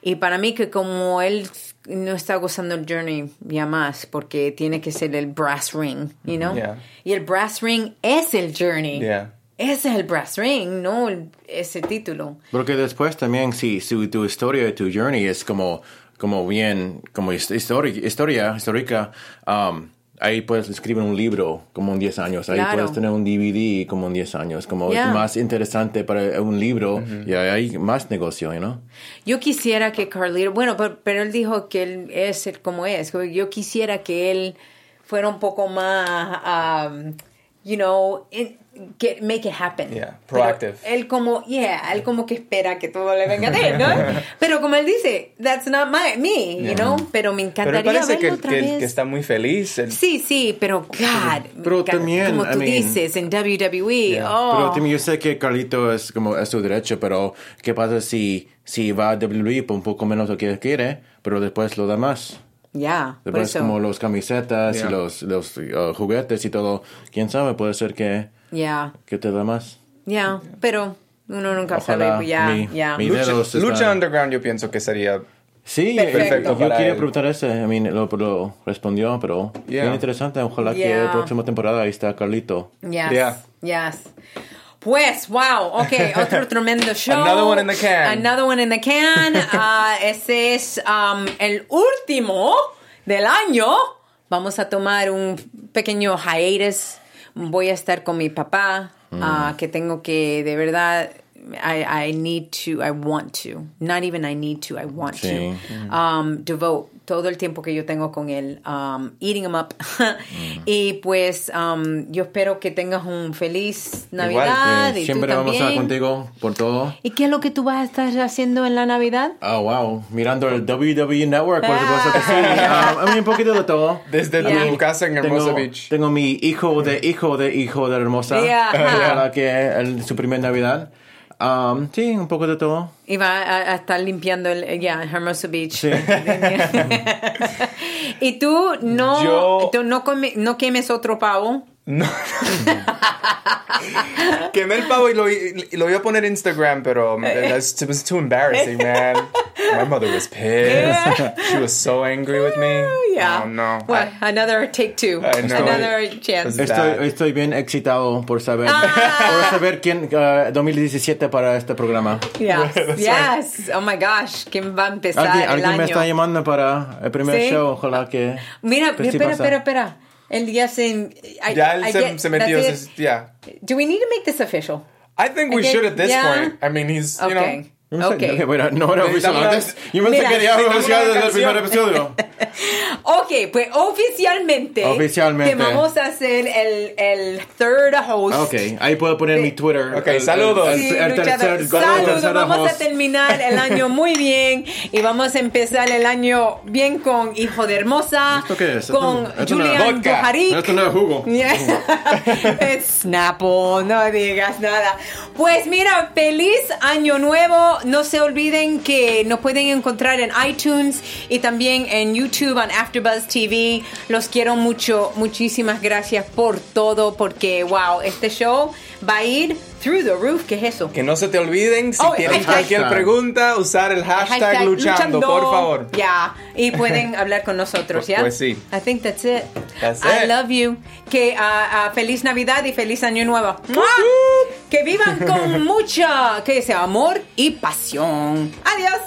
Speaker 2: Y para mí que como él no está gozando el journey ya más, porque tiene que ser el brass ring, you know?
Speaker 3: Yeah.
Speaker 2: Y el brass ring es el journey.
Speaker 3: Yeah.
Speaker 2: Ese es el brass ring, no el- ese título.
Speaker 6: Porque después también, si, si tu historia, tu journey es como, como bien, como his- histori- historia, histórica, um, ahí puedes escribir un libro como en 10 años, ahí
Speaker 2: Claro.
Speaker 6: puedes tener un DVD como en 10 años, como
Speaker 2: Yeah.
Speaker 6: más interesante para un libro y hay más negocio, ¿no?
Speaker 2: Yo quisiera que Carlito, bueno, pero, pero él dijo que él es el- como es. Yo quisiera que él fuera un poco más, um, you know, que make it happen.
Speaker 3: Yeah,
Speaker 2: Pero
Speaker 3: proactive.
Speaker 2: él como, yeah, él como que espera que todo le venga de él, ¿no? <laughs> pero como él dice, that's not my, me, you know. Pero me
Speaker 3: Pero
Speaker 2: encantaría
Speaker 3: él parece
Speaker 2: verlo
Speaker 3: que,
Speaker 2: otra
Speaker 3: que,
Speaker 2: vez.
Speaker 3: que está muy feliz. Él-
Speaker 2: Sí, sí, pero God,
Speaker 6: Pero
Speaker 2: God,
Speaker 6: también,
Speaker 2: como
Speaker 6: I
Speaker 2: tú
Speaker 6: mean-
Speaker 2: dices en WWE,
Speaker 3: Yeah.
Speaker 2: oh,
Speaker 6: Pero también yo sé que Carlito es como es su derecho, pero ¿qué pasa si, si va a WWE por un poco menos lo que quiere, pero después lo da más?
Speaker 2: ya, por
Speaker 6: Después
Speaker 2: eso,
Speaker 6: como los camisetas
Speaker 3: Yeah.
Speaker 6: y los, los uh, juguetes y todo, quién sabe, puede ser que,
Speaker 2: ya,
Speaker 6: que te da más.
Speaker 2: ya, pero uno nunca
Speaker 6: Ojalá
Speaker 2: sabe, pues ya,
Speaker 6: mi-
Speaker 2: ya.
Speaker 6: mi-
Speaker 3: Lucha,
Speaker 6: dedos están-
Speaker 3: Lucha Underground yo pienso que sería...
Speaker 6: Sí,
Speaker 2: Perfecto
Speaker 6: yo
Speaker 3: para
Speaker 6: quería
Speaker 3: él.
Speaker 6: preguntar ese, I mean, lo, lo respondió, pero
Speaker 3: Yeah.
Speaker 6: bien interesante, ojalá que
Speaker 2: Yeah.
Speaker 6: la próxima temporada ahí está Carlito.
Speaker 2: Yes.
Speaker 3: Yeah.
Speaker 2: Yes. Pues, wow, ok, <laughs> otro tremendo show.
Speaker 3: Another one in the can.
Speaker 2: Another one in the can. <laughs> Ah, ese es um, el último del año. Vamos a tomar un pequeño hiatus voy a estar con mi papá,
Speaker 4: Mm.
Speaker 2: ah, que tengo que de verdad I, I need to, I want to, not even I need to, I want
Speaker 4: Sí.
Speaker 2: to, um, devote todo el tiempo que yo tengo con él, um, eating him up.
Speaker 4: Mm. <laughs>
Speaker 2: y pues um, yo espero que tengas un feliz Navidad
Speaker 4: Eh,
Speaker 2: y tú
Speaker 4: siempre vamos a estar
Speaker 2: también.
Speaker 4: contigo por todo.
Speaker 2: ¿Y qué es lo que tú vas a estar haciendo en la Navidad?
Speaker 4: Oh, wow. Mirando el WWE Network, por supuesto que sí. <laughs> Ah, a mí un poquito de todo.
Speaker 3: Desde
Speaker 2: Yeah.
Speaker 3: tu casa en Hermosa
Speaker 4: tengo,
Speaker 3: Beach.
Speaker 4: tengo mi hijo de hijo de hijo de Hermosa.
Speaker 2: Yeah.
Speaker 4: Para que el- su primer Navidad. Um, sí, un poco de todo.
Speaker 2: Y va a, a estar limpiando el, ya, Hermosa Beach.
Speaker 4: Sí. <laughs>
Speaker 2: y tú no,
Speaker 3: Yo-
Speaker 2: tú no, come- no quemes otro pavo.
Speaker 3: No. Quemé el pavo y lo, y lo iba a poner en Instagram, pero that's, it was too embarrassing, man. My mother was pissed. She was so angry with me.
Speaker 2: Yeah.
Speaker 3: Oh, no.
Speaker 2: Well, another take two.
Speaker 3: I know.
Speaker 2: Another chance.
Speaker 3: It's
Speaker 4: Estoy, estoy bien excitado por saber,
Speaker 2: Ah.
Speaker 4: por saber quién uh, 2017 para este programa.
Speaker 2: Yes, <laughs> yes. Oh my gosh, ¿quién va a empezar
Speaker 4: Alguien,
Speaker 2: el
Speaker 4: alguien
Speaker 2: año?
Speaker 4: me está llamando para el primer
Speaker 2: ¿Sí?
Speaker 4: show, ojalá que...
Speaker 2: Mira, espera, espera, espera. Él yes, se... I-
Speaker 3: Ya él
Speaker 2: I
Speaker 3: se,
Speaker 2: get-
Speaker 3: se metió. se- yeah.
Speaker 2: Do we need to make this official?
Speaker 3: I think we
Speaker 2: Okay,
Speaker 3: should at this
Speaker 2: yeah.
Speaker 3: point. I mean, he's, you know.
Speaker 2: Okay.
Speaker 4: Pensé-
Speaker 2: Okay.
Speaker 4: Bueno, no era oficial
Speaker 3: Necesitamos-
Speaker 4: antes. Yo pensé
Speaker 2: Mira,
Speaker 4: que era oficial desde el primer episodio. <laughs>
Speaker 2: Ok, pues oficialmente,
Speaker 4: Oficialmente.
Speaker 2: te vamos a hacer el, el third host.
Speaker 4: Ok, ahí puedo poner mi Twitter.
Speaker 3: Ok,
Speaker 4: El-
Speaker 3: saludos.
Speaker 4: El,
Speaker 2: Sí,
Speaker 4: el tercer,
Speaker 2: Saludos, vamos a
Speaker 4: host.
Speaker 2: terminar el año <laughs> muy bien y vamos a empezar el año bien con Hijo de Hermosa,
Speaker 4: ¿Esto qué es?
Speaker 2: Con
Speaker 4: esto no es
Speaker 2: Julian.
Speaker 4: Esto no es jugo. <laughs>
Speaker 2: es Snapple, no digas nada. Pues mira, feliz año nuevo. No se olviden que nos pueden encontrar en iTunes y también en YouTube, en AfterBuzz TV. Los quiero mucho. Muchísimas gracias por todo, porque wow, este show va a ir through the roof. ¿Qué es eso?
Speaker 3: Que no se te olviden, si
Speaker 2: Oh,
Speaker 3: tienen cualquier pregunta, usar el hashtag,
Speaker 2: Hashtag
Speaker 3: luchando, por favor.
Speaker 2: Ya, y pueden <laughs> hablar con nosotros, ¿ya?
Speaker 3: Pues sí.
Speaker 2: I think that's it.
Speaker 3: That's
Speaker 2: I
Speaker 3: it.
Speaker 2: love you. Que ah, ah, feliz Navidad y feliz Año Nuevo. Que vivan con <laughs> mucha, que sea amor y pasión. Adiós.